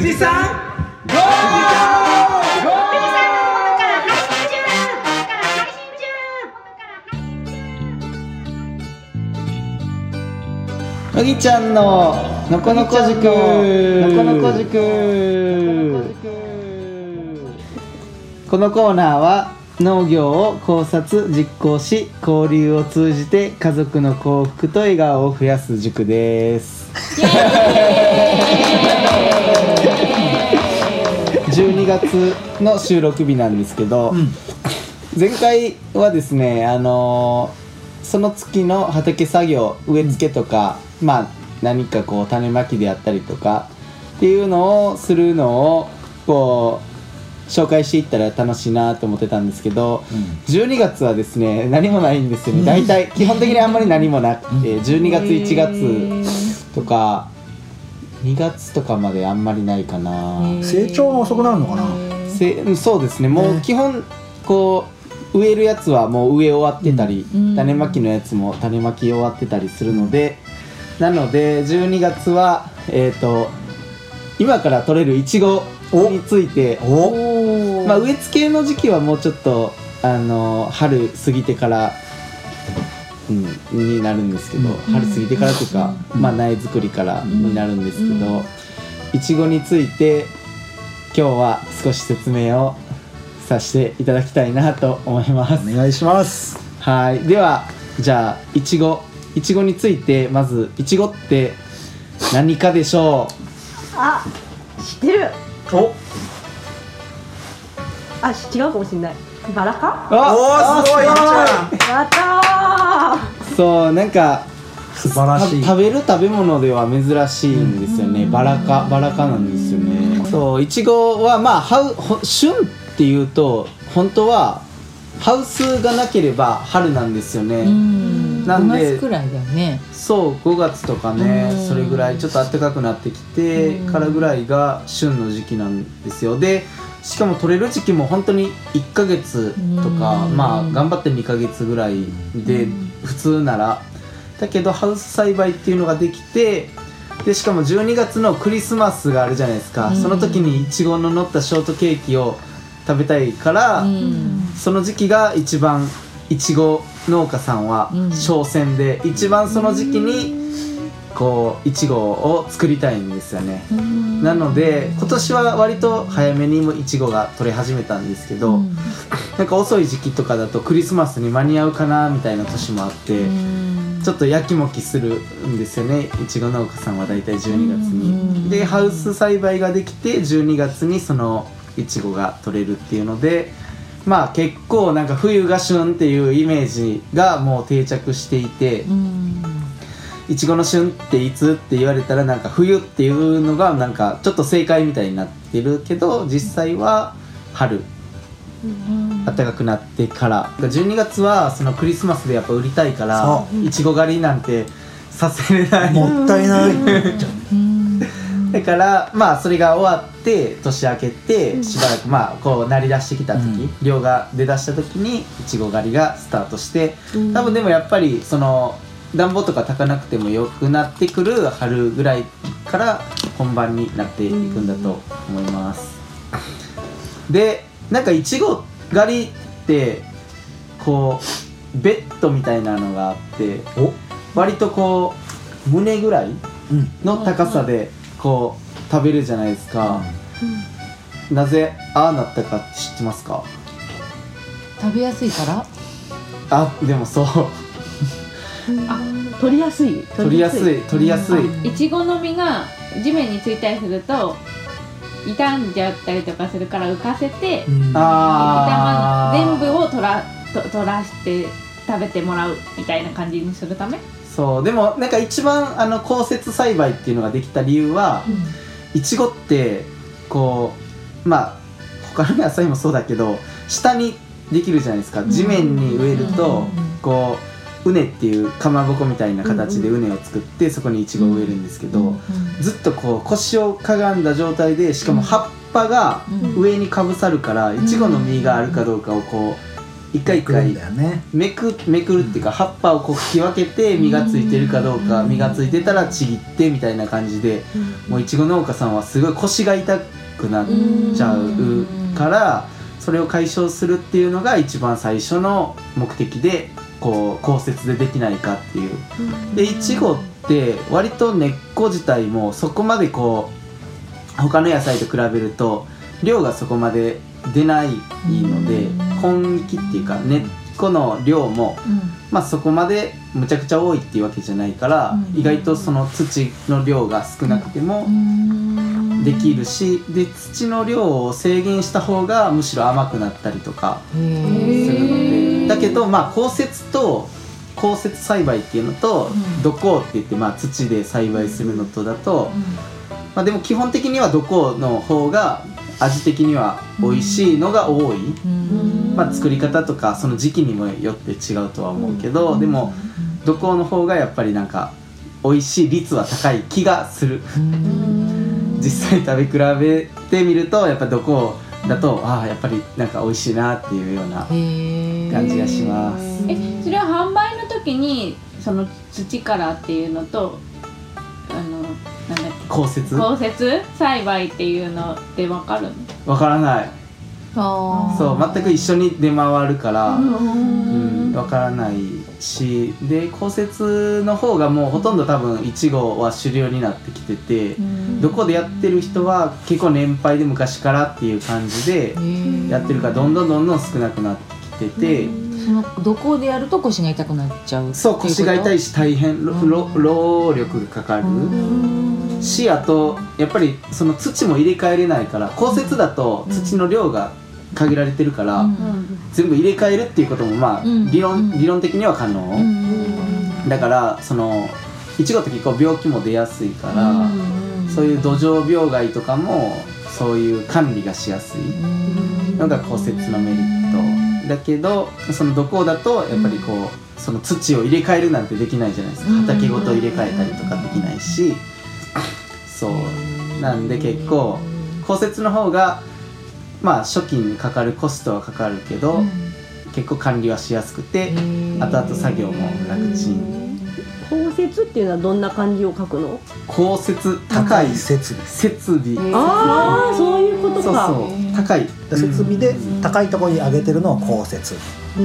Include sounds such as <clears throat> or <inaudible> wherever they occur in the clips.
富士山ゴ麦ちゃんののこのこ塾。のこのこ塾。このコーナーは農業を考察実行し交流を通じて家族の幸福と笑顔を増やす塾です12月の収録日なんですけど、前回はですねあのーその月の畑作業植え付けとか、まあ何かこう種まきであったりとかっていうのをするのをこう紹介していったら楽しいなと思ってたんですけど、12月はですね何もないんですよね。大体基本的にあんまり何もなくて12月1月とか2月とかまであんまりないかな。成長が遅くなるのかな？せうんそうですね。もうね。基本こう植えるやつはもう植え終わってたり、うん。種まきのやつも種まき終わってたりするので、なので12月はえっ、と今から取れるいちごについてお。まあ、植え付けの時期はもうちょっとあの春過ぎてから、うん、になるんですけど、春過ぎてからというか、まあ、苗作りからになるんですけど、いちごについて今日は少し説明をさせていただきたいなと思います。お願いします。はい。ではじゃあいちごいちごについてまずいちごって何かでしょあ知ってる。お。あし違うかもしれない。バラか？うあおーすごい。あやったーそうなんか素晴らしい。た食べる食べ物では珍しいんですよね、バラ科バラ科なんですよね、そういちごはまあハウほ旬っていうと本当はハウスがなければ春なんですよね、うん。なんで5月くらいだよね。そう5月とかねうん。それぐらいちょっと暖かくなってきてうん。からぐらいが旬の時期なんですよ。でしかも取れる時期も本当に1ヶ月とかうん。まあ頑張って2ヶ月ぐらいで普通なら。だけどハウス栽培っていうのができてでしかも12月のクリスマスがあるじゃないですか。うん。その時にいちごの乗ったショートケーキを食べたいからうん。その時期が一番いちご農家さんはうん。商戦で、一番その時期にこういちごを作りたいんですよね、なので今年は割と早めにもいちごが取れ始めたんですけど、うん。なんか遅い時期とかだとクリスマスに間に合うかなみたいな年もあって、うん。ちょっとやきもきするんですよね。いちご農家さんは大体12月に、うん。でハウス栽培ができて12月にそのいちごが取れるっていうのでまあ結構なんか冬が旬っていうイメージがもう定着していてうんいちごの旬っていつって言われたらなんか冬っていうのがなんかちょっと正解みたいになってるけど実際は春。暖かくなってから。12月はそのクリスマスでやっぱ売りたいからそいちご狩りなんてさせれない。もったいない。うん。だからまあそれが終わって年明けてしばらくまあこう鳴り出してきた時、うん。量が出だした時にいちご狩りがスタートして多分でもやっぱりその暖房とか炊かなくてもよくなってくる春ぐらいから本番になっていくんだと思います、でなんかいちご狩りってこうベッドみたいなのがあってお？割とこう胸ぐらいうんの高さでこう食べるじゃないですか、なぜああなったか知ってますか？食べやすいから？あでもそう取りやすい？取りやすい取りやすい、うん。いちごの実が地面についたりすると傷んじゃったりとかするから浮かせて、うん。あー。全部を取らと取らして食べてもらうみたいな感じにするため？そう。でもなんか一番あの降雪栽培っていうのができた理由はいちごってこうまあ他の野菜もそうだけど下にできるじゃないですか。地面に植えるとこう畝っていうかまぼこみたいな形で畝を作ってそこにいちごを植えるんですけどずっとこう腰をかがんだ状態でしかも葉っぱがうん。上にかぶさるからいちごの実があるかどうかをこう一回一回めくめくるっていうか葉っぱをこう引き分けて実がついてるかどうか実がついてたらちぎってみたいな感じでもういちご農家さんはすごい腰が痛くなっちゃうからそれを解消するっていうのが一番最初の目的でこう降雪でできないかっていう。でいちごって割と根っこ自体もそこまでこう他の野菜と比べると量がそこまで出ないので根気っていうか根っこの量もまあそこまでむちゃくちゃ多いっていうわけじゃないからうん。意外とその土の量が少なくてもできるしで土の量を制限した方がむしろ甘くなったりとかするのでだけどまあ降雪と降雪栽培っていうのとうん。土耕って言ってまあ土で栽培するのとだとまあでも基本的には土耕の方が味的には美味しいのが多い、まあ、作り方とかその時期にもよって違うとは思うけどでも土耕の方がやっぱりなんか美味しい率は高い気がする。実際食べ比べてみるとやっぱ土耕だとああやっぱりなんか美味しいなっていうような感じがします。えそれは販売の時にその土からっていうのとあのなんだっ降雪け降雪栽培っていうので分かるの？わからない。あそう全く一緒に出回るからううんわからないしで降雪の方がもうほとんど多分いちごは主流になってきててどこでやってる人は結構年配で昔からっていう感じでやってるからどんどんどんどん少なくなってきててそのどこでやると腰が痛くなっちゃうそう腰が痛いし大変労力がかかる。しあとやっぱりその土も入れ替えれないから降雪だと土の量が限られてるから全部入れ替えるっていうこともまあうん。理論理論的には可能。だからそのいちごって結構病気も出やすいからそういう土壌病害とかもそういう管理がしやすい。のが降雪のメリットだけどその土耕だとやっぱりこうその土を入れ替えるなんてできないじゃないですか。畑ごと入れ替えたりとかできないし。そう。なんで結構降雪の方がまあ初期にかかるコストはかかるけど結構管理はしやすくて後々作業も楽ちん降雪っていうのはどんな漢字を書くの？降雪高高いい設備設備ああそういうことか。そうそう。高い。設備で高いところに上げてるのを降雪って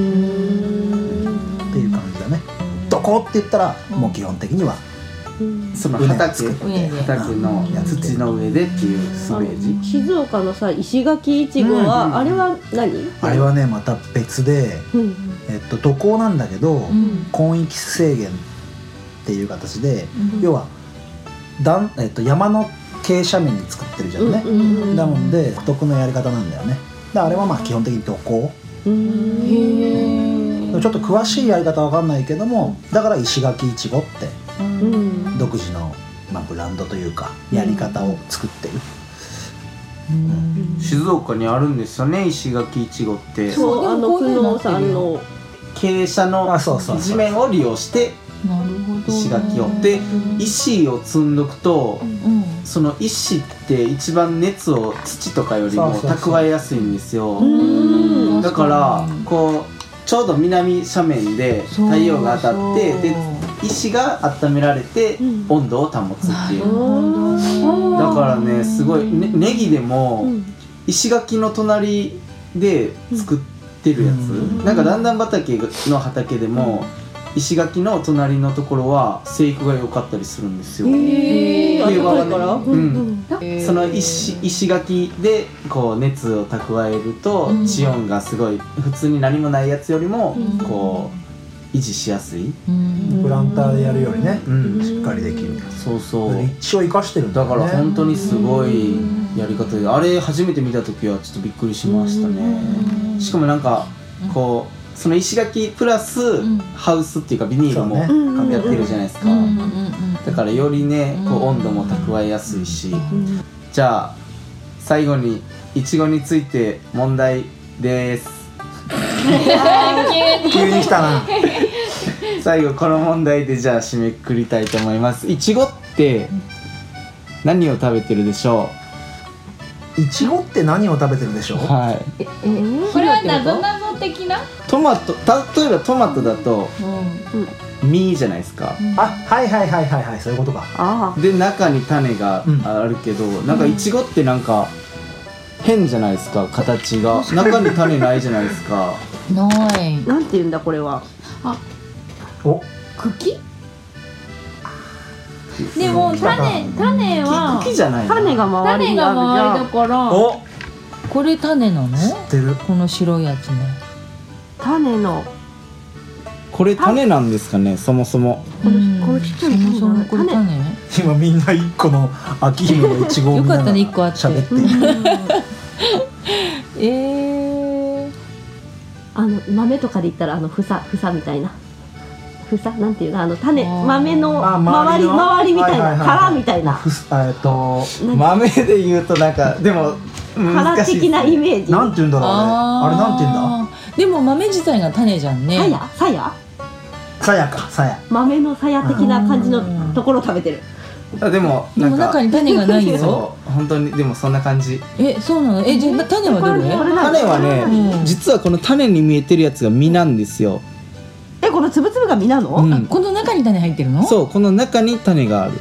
いう感じだね。どこ？って言ったらもう基本的にはその畝畑畑の土の上でっていうイメージ。静岡のさ石垣いちごはあれは何？あれはねまた別で、うんえっと、土耕なんだけど、ん。根域制限っていう形で、うん。要は段、えっと、山の傾斜面に作ってるじゃんね、うんうんで独特のやり方なんだよね。であれはまあ基本的に土耕。うー。んちょっと詳しいやり方は分かんないけどもだから石垣いちごってうん。独自の、まあ、ブランドというかやり方を作ってる、静岡にあるんですよね石垣いちごって。そうあの久能さんの。傾斜のあそうそうそう。地面を利用してなるほど石垣を。で石を積んどくとうんその石って一番熱を土とかよりも蓄えやすいんですよ。うん。だからこうちょうど南斜面で太陽が当たってで石が温められてうん。温度を保つっていう。うんだからねすごいねネギでもうん。石垣の隣で作ってるやつ、うん。なんか段々畑の畑でも石垣の隣のところは生育が良かったりするんですよ、冬場はね。うん。うん。その石石垣でこう熱を蓄えるとうん。地温がすごい普通に何もないやつよりもうん。こう維持しやすい、うん。プランターでやるよりね、うん。しっかりできる。そうそう。立地を生かしてるんだから本当にすごいやり方であれ初めて見た時はちょっとびっくりしましたね。しかもなんかこうその石垣プラスん。ハウスっていうかビニールもやってるじゃないですか。だからよりねこううん温度も蓄えやすいし。うんじゃあ最後にいちごについて問題です。<laughs> 急に来たな。最後この問題でじゃあ締めくくりたいと思います。いちごって何を食べてるでしょいちごって何を食べてるでしょう？うはい。ええこれはなぞなぞ的な？トマト例えばトマトだとうん。実じゃないですか。あはいはいはいはいはいそういうことか。あで中に種があるけど、なんかいちごってなんか変じゃないですか形が。中に種ないじゃないですか。ない。あなんて言うんだこれは。お。茎？でも種種は茎じゃないの？種が周り種にあるが周りだから。おこれ種なの？知ってる。この白いやつね。種の。これ種なんですかねそもそも。このうん。このちっちゃいの。そもそもこれ種？今みんな一個の秋姫のいちごを見ながらよかったね一個あって。喋って。えー、あの豆とかで言ったらあの房房みたいな房なんていうの？あの種豆のあ周りの？周りみたいな殻みたいな。ふすえっと豆で言うとなんかでも殻的なイメージ。なんて言うんだろうあれあれなんて言うんだ？でも豆自体が種じゃんね。さや？さや？さやかさや。豆のさや的な感じのところを食べてる。あでもでもなんか中に種がないよ。本当にでもそんな感じ。えそうなの？えじゃあ種はどれ？種はね、うん。実はこの種に見えてるやつが実なんですよ、えこのつぶつぶが実なの、うん。あこの中に種入ってるの？そうこの中に種がある。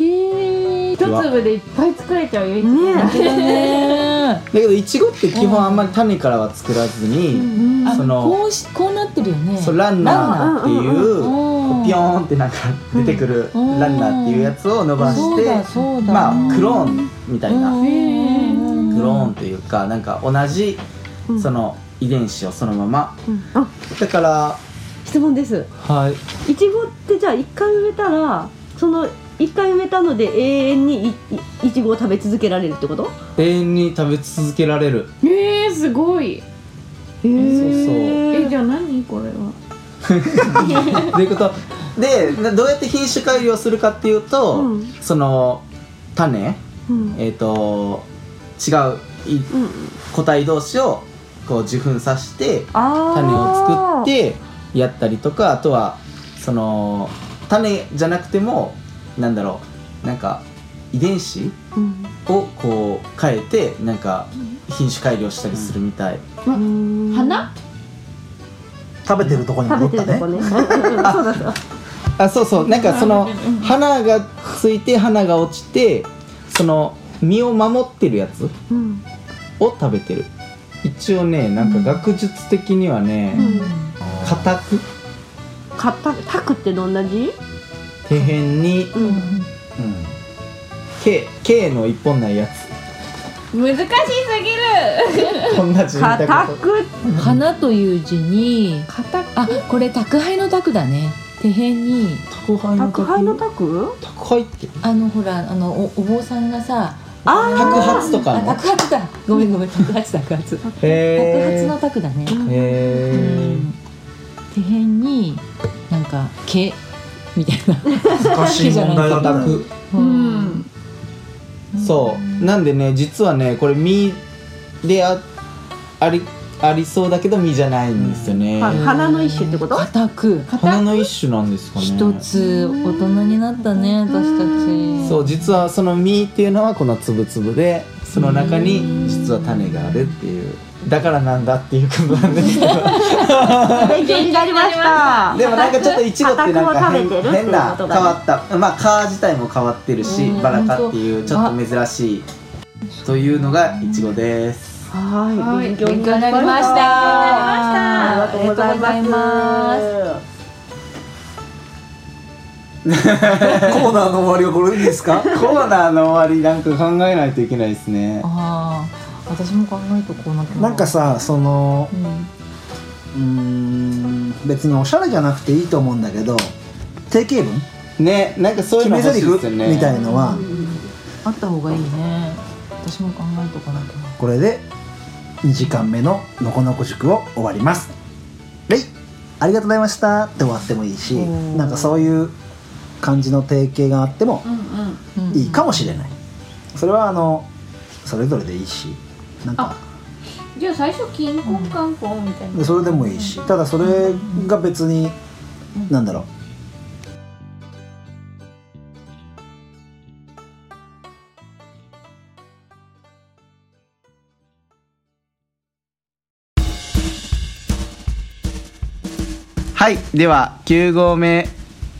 へえ。一粒でいっぱい作れちゃうよ。ねだね。<laughs> だけどいちごって基本あんまり種からは作らずに、あそのこうしこうなってるよね。そうランナーっていううんピヨーンってなんか出てくるうん。ランナーっていうやつを伸ばしてそうだそうだ。まあクローンみたいな。うん。クローンというかなんか同じうん。その遺伝子をそのまま。うん。あ。だから質問です。はい。いちごってじゃあ一回植えたらその一回植えたので永遠にいいいちごを食べ続けられるってこと？永遠に食べ続けられる。えー、すごい。へそうえじゃあ何これは？<laughs> ということ？でなどうやって品種改良するかっていうと、うん。その種。うん。えっ、と違ういうん。個体同士をこう受粉させて種を作ってやったりとかあとはその種じゃなくてもなんだろうなんか遺伝子うん。をこう変えてなんか品種改良したりするみたい、うん。花？食べてるとこに食戻ったね。<laughs> <laughs> あそうそうなんかその花がついて花が落ちてその実を守ってるやつうんを食べてる一応ねなんか学術的にはねうん。硬く？かたたくってどんな字？手辺にうん。うん。K, K の一本ないや難しすぎる。つこんな字見たかたこと。く。花という字に硬く？あこれ宅配の宅だね。手辺に。宅配の宅配の宅？宅配って？あのほらあのおお坊さんがさあ宅発とかあの宅発だ。ごめんごめん宅発宅発宅発への宅だね。へうん。手辺になんか毛みたいな。難しい問題だったね宅うんそう。なんでね実はねこれ実であありありそうだけど実じゃないんですよね、は花の一種ってこと？硬く。花の一種なんですかね。一つ大人になったね私たち。そう実はその実っていうのはこのつぶつぶでその中に実は種があるっていう。だからなんだっていうことなんですけど <laughs> 勉強になりました。でもなんかちょっといちごってなんか変変な変わった。まあ皮自体も変わってるしうん。バラ科っていうちょっと珍しい。というのがいちごですはい。はい。勉強になりました。た。ありがとうございます。ありがとうございます。コーナーの終わりはこれでいいですか？<laughs> コーナーの終わりなんか考えないといけないですね。ああ私も考えとこうななんかさそのうんうーん別におしゃれじゃなくていいと思うんだけど定型文？ねなんかそういうの欲しいですよね。みたいのは。あった方がいいね。私も考えとかなきゃ。これで2時間目ののこのこ塾を終わります。レイありがとうございました。って終わってもいいしなんかそういう感じの定型があってもいいかもしれない。それはあのそれぞれでいいしなんか。じゃあ最初金婚観光みたいな。でそれでもいいしただそれが別になんだろうはいでは9合目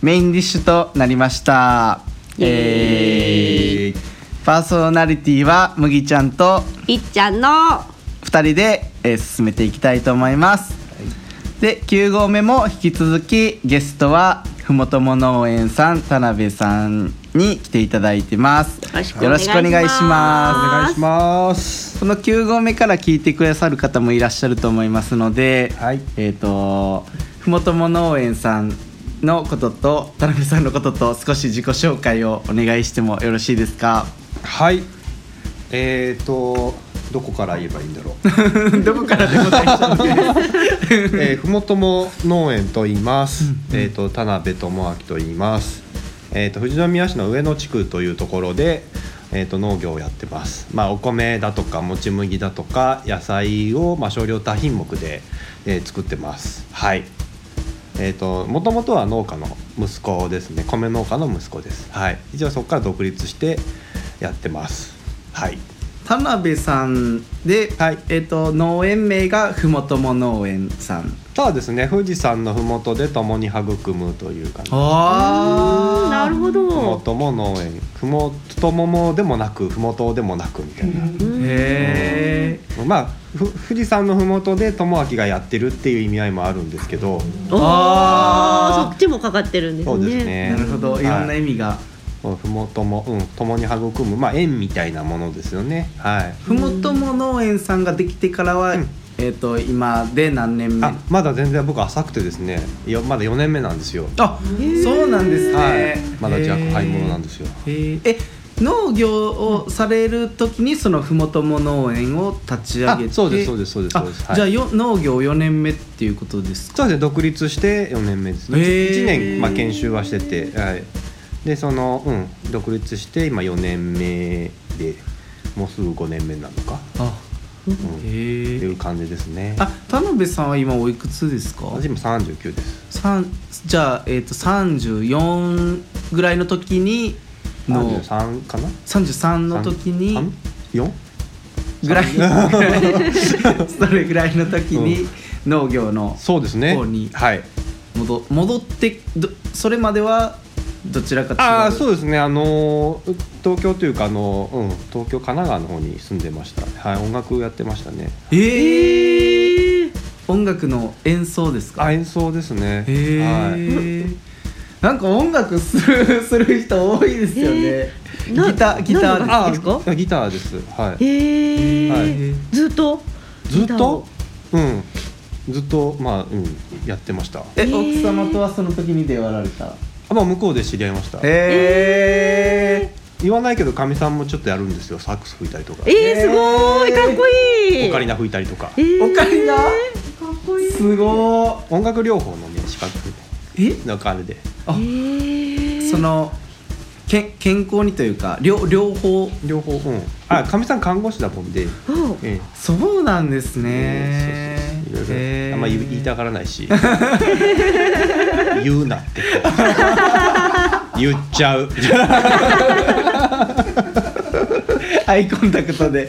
メインディッシュとなりました。えーパーソナリティは麦ちゃんといっちゃんの2人で、えー進めていきたいと思います、で9合目も引き続きゲストはふもとも農園さん田辺さんに来ていただいてます。よろしくお願いします。お願いします。この9合目から聞いてくださる方もいらっしゃると思いますので、はい。えっ、とふもとも農園さんのことと田辺さんのことと少し自己紹介をお願いしてもよろしいですか？はい。えーとどこから言えばいいんだろう？<laughs> どこからでも大丈夫です。<laughs> えーふもとも農園と言います、えー、と田辺智明と言います、えー、と富士宮市の上野地区というところで、えー、と農業をやってます、まあ、お米だとかもち麦だとか野菜を、まあ、少量多品目で、えー作ってます。はいえー、ともともとは農家の息子ですね。米農家の息子です。はい。一応そこから独立してやってます。はい。田辺さんで、はいえっ、と農園名がふもとも農園さん。そうですね。富士山の麓で共に育むという感じ。あなるほど。ふもとも農園。ふもとももでもなくふもとでもなくみたいな、へえまあふ富士山のふもとで友明がやってるっていう意味合いもあるんですけど。おあー。ーそっちもかかってるんですね。そうですね。なるほど。い。ろんな意味が、ふもともうん共に育むまあ縁みたいなものですよね。はい。ふもとも農園さんができてからは、うん。えっ、と今で何年目？あまだ全然僕浅くてですね。よまだ4年目なんですよ。あそうなんですね、はい。まだ若輩者なんですよ。え農業をされる時にそのふもとも農園を立ち上げて？あそうですそうですそうですあそうです。はい。じゃあよ農業4年目っていうことですか？そうですね独立して4年目ですね。へー。1年、まあ、研修はしてて、はい、でその、うん、独立して今4年目でもうすぐ5年目なのか、あうん、へえ。いう感じですね。あ田辺さんは今おいくつですか？私今39です。三じゃあ、えー、と34ぐらいの時にの33かな？33の時に 4? ぐらい。<laughs> それぐらいの時に農業のそうですね。方にはい。戻戻ってどそれまではどちらか違うああそうですね。あのー東京というかあの、うん、東京神奈川の方に住んでました。はい音楽やってましたね。えー、え音楽の演奏ですか？あ演奏ですね。へえ、はい。なんか音楽する <laughs> する人多いですよね、えー。なギターギターです。か？あギターです。はい。へえ、はい。ずっと？ずっと？うん。ずっとまあうんやってました。え奥様とはその時に出会わられた？あまあ向こうで知り合いました。へえ言わないけどかみさんもちょっとやるんですよ。サックス吹いたりとか。えー、すごい。かっこいい。オカリナ吹いたりとか。えー。オカリナ？かっこいい。すご音楽療法のね資格。いえ？なんかあれで。あ。えー、そのけ健康にというか両両方？両方うん。あかみさん看護師だもんで。おええ。そうなんですね、ええそうそうあんま言い言いたがらないし。言うなって言っちゃう。アイコンタクトで。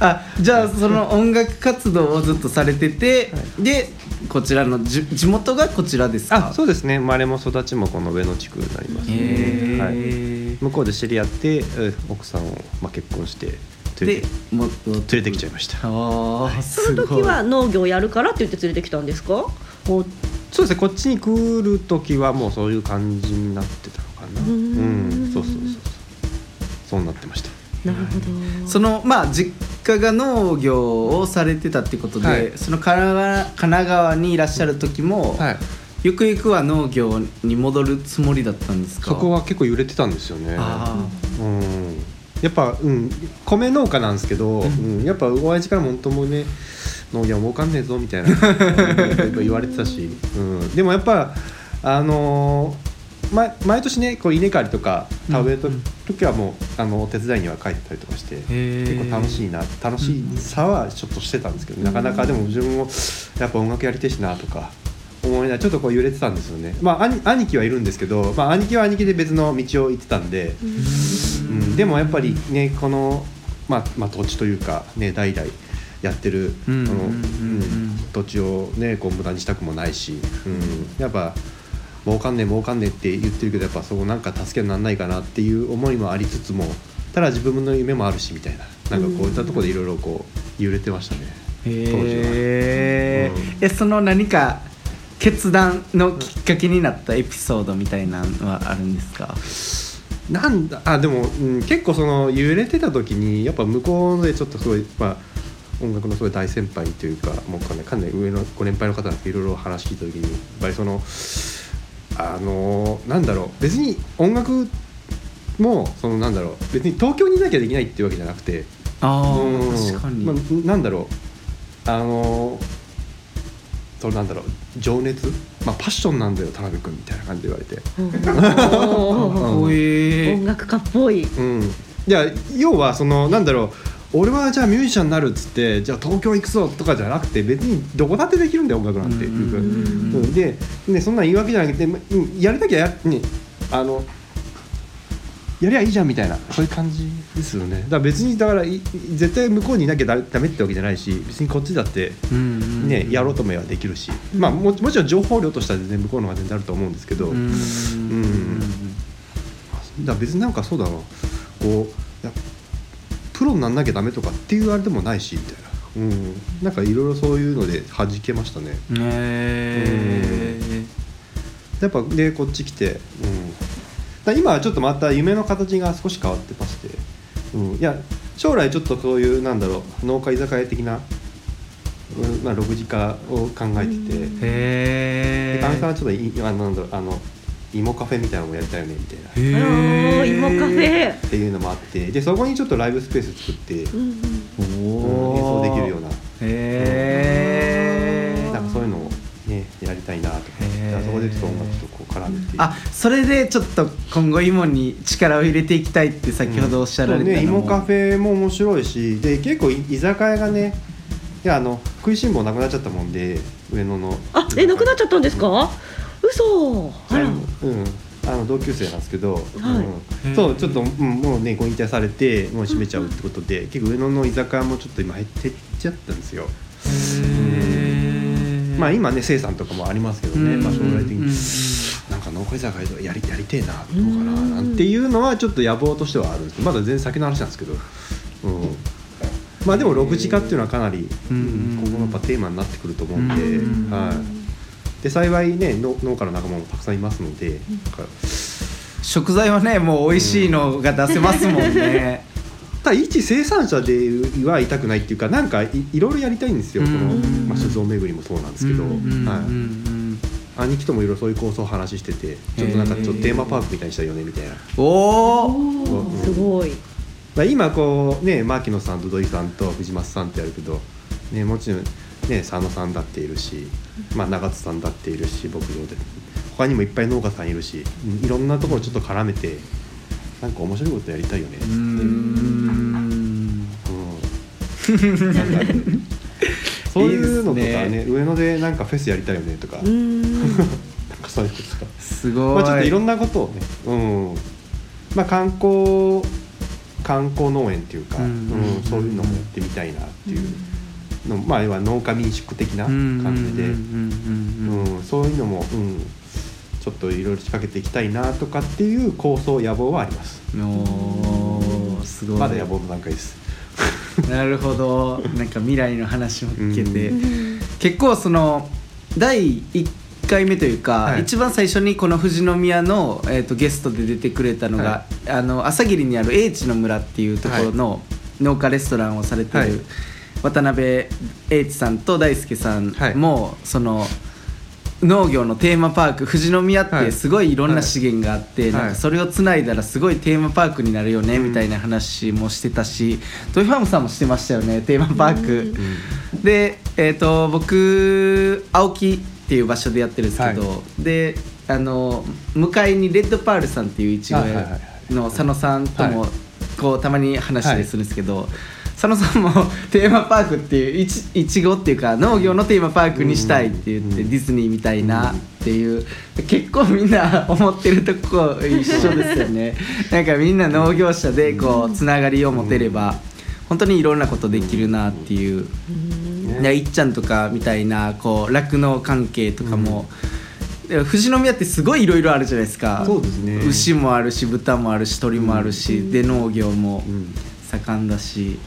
あじゃあその音楽活動をずっとされてて、でこちらのじ地元がこちらですか？あそうですね。生まれも育ちもこの上野地区になります。ね、へはい、え、向こうで知り合ってうん奥さんを、まあ、結婚してでても連れてきちゃいました。あー。その時は農業やるからって言って連れてきたんですか？そうですね。こっちに来る時はもうそういう感じになってたのかな。うーん。うん。そうそうそうそう。そうなってました。なるほど。そのまあ実家が農業をされてたってことで、はい。その神奈川神奈川にいらっしゃる時も、はい。ゆくゆくは農業に戻るつもりだったんですか？そこは結構揺れてたんですよね。あうんやっぱ、うん、米農家なんですけど、うん、やっぱ親父からも本当もね農業儲かんねえぞみたいな <laughs> 言われてたし、うん、でもやっぱあのーま、毎年ねこう稲刈りとか食べる時はもう、あのお手伝いには帰ったりとかしてー。結構楽しいな楽しさはちょっとしてたんですけど、なかなかでも自分もやっぱ音楽やりてえしなとか思いながらちょっとこう揺れてたんですよね。まあ兄兄貴はいるんですけど、まあ、兄貴は兄貴で別の道を行ってたんで、うん、でもやっぱりねこの、まあ、まあ土地というかね代々やってる、うのうん土地をねこう無駄にしたくもないし、うん、やっぱ儲かんねえ儲かんねえって言ってるけどやっぱそこなんか助けにならないかなっていう思いもありつつもただ自分の夢もあるしみたいな。なんかこういったところでいろいろこう揺れてましたね。当時は。へえ、うん。えその何か決断のきっかけになったエピソードみたいなのはあるんですか？なんだあでも、うん、結構その揺れてた時にやっぱ向こうでちょっとすごい、まあ、音楽のすごい大先輩というかもうかなりかなり上のご年配の方なんかいろいろ話聞いた時にやっぱりそのあのなんだろう別に音楽もそのなんだろう別に東京にいなきゃできないっていうわけじゃなくてああうん確かに、まあ、なんだろうあのそのなんだろう情熱、まあ、パッションなんだよ田辺君みたいな感じで言われて。音楽家っぽい。うん、いや要はそのなんだろう。俺はじゃあミュージシャンになるっつってじゃあ東京行くぞとかじゃなくて別にどこだってできるんだよ音楽なんて、うん。うん。ででそんなん言い訳じゃなくてやりたきゃや,、ね、あのやりゃいいじゃんみたいなそういう感じですよね。だから別にだからい絶対向こうにいなきゃダダメってわけじゃないし別にこっちだってね、やろうと思えばできるし、まあ、ももちろん情報量としては全然向こうの方が全然あると思うんですけど、うんんだから別になんかそうだなこういやプロになんなきゃダメとかっていうあれでもないしみたいな、うん、なんかいろいろそういうので弾けましたね。へえやっぱでこっち来て、うん、だ今はちょっとまた夢の形が少し変わってまして、うん、いや将来ちょっとそういうなんだろう農家居酒屋的な、うんまあ、6時化を考えてて、へえでかみさんはちょっといあのなんだろうあの芋カフェみたいなのもやりたいよねみたいな芋カフェ。っていうのもあってでそこにちょっとライブスペース作って、うんうん。うん演奏できるような。へえなんかそういうのをねやりたいなとかそこでちょっと音楽と絡めてあそれでちょっと今後芋に力を入れていきたいって先ほどおっしゃられたのも、ね、芋カフェも面白いしで結構い居酒屋がねいやあの食いしん坊なくなっちゃったもんで上野の。あえなくなっちゃったんですか？嘘。あら。うん。あの同級生なんですけど、はい。うん。そうちょっと、うんもうねご引退されてもう閉めちゃうってことで、結構上野の居酒屋もちょっと今減ってっちゃったんですよ、へー。まあ今ね生産とかもありますけどね、まあ、将来的うんうん。うんにか農家居酒屋やりやりてえなどうかななんていうのはちょっと野望としてはあるんです。けどまだ全然先の話なんですけど、うん、まあでも6時化っていうのはかなり、うん今後のやっぱテーマになってくると思うんで、うんはい、で幸いね農農家の仲間もたくさんいますので、食材はねもう美味しいのが出せますもんね、<laughs> ただ一生産者では痛くないっていうかなんかいいろいろやりたいんですよ、うん。この、まあ、酒造巡りもそうなんですけど、はい、うん兄貴ともいろいろそういう構想を話しててちょっとなんかちょっとテーマパークみたいにしたいよねみたいな、おおおー。すごいまあ、今こうね牧野さんと土井さんと藤松さんってやるけど、ね、もちろんね佐野さんだっているし、まあ、長津さんだっているし牧場で。他にもいっぱい農家さんいるしうんいろんなところちょっと絡めてなんか面白いことやりたいよね。うーうん。<laughs> そういうのとかいいねです上野でなんかフェスやりたいよねとか、うーんなんかそういうこととか、すごい、まあ、ちょっといろんなことをね、うん。まあ、観光観光農園っていうか、うん。うんそういうのもやってみたいなっていうの、まあ要は農家民宿的な感じで、ううんんうんうんうん。そういうのも、うん、ちょっといろいろ仕掛けていきたいなとかっていう構想野望はあります。おーすごい。まだ野望の段階です。<laughs> なるほど。なんか未来の話も聞けて、う結構その第1回目というか、はい。一番最初にこの富士宮の、えー、とゲストで出てくれたのが、はあの朝霧にある英知の村っていうところの農家レストランをされてる、はい。渡辺英知さんと大輔さんも、その農業のテーマパーク富士宮っはい。てすごいいろんな資源があって、はい。なんかそれをつないだらすごいテーマパークになるよね、うん。みたいな話もしてたしトイファームさんもしてましたよねテーマパーク。で、えー、と僕青木っていう場所でやってるんですけど、であの向かいにレッドパールさんっていういちご屋の佐野さんとも、はい。こうたまに話したりするんですけど、佐野さんも <laughs> テーマパークっていういちいちごっていうか農業のテーマパークにしたいって言って、うん。ディズニーみたいなっていう結構みんな思ってるとこ一緒ですよね。<laughs> なんかみんな農業者でこうつながりを持てれば本当にいろんなことできるなっていう、いやいっちゃんとかみたいなこう酪農関係とかも、で富士宮ってすごいいろいろあるじゃないですか。そうですね。牛もあるし豚もあるし鳥もあるし、で農業もうん。盛んだし、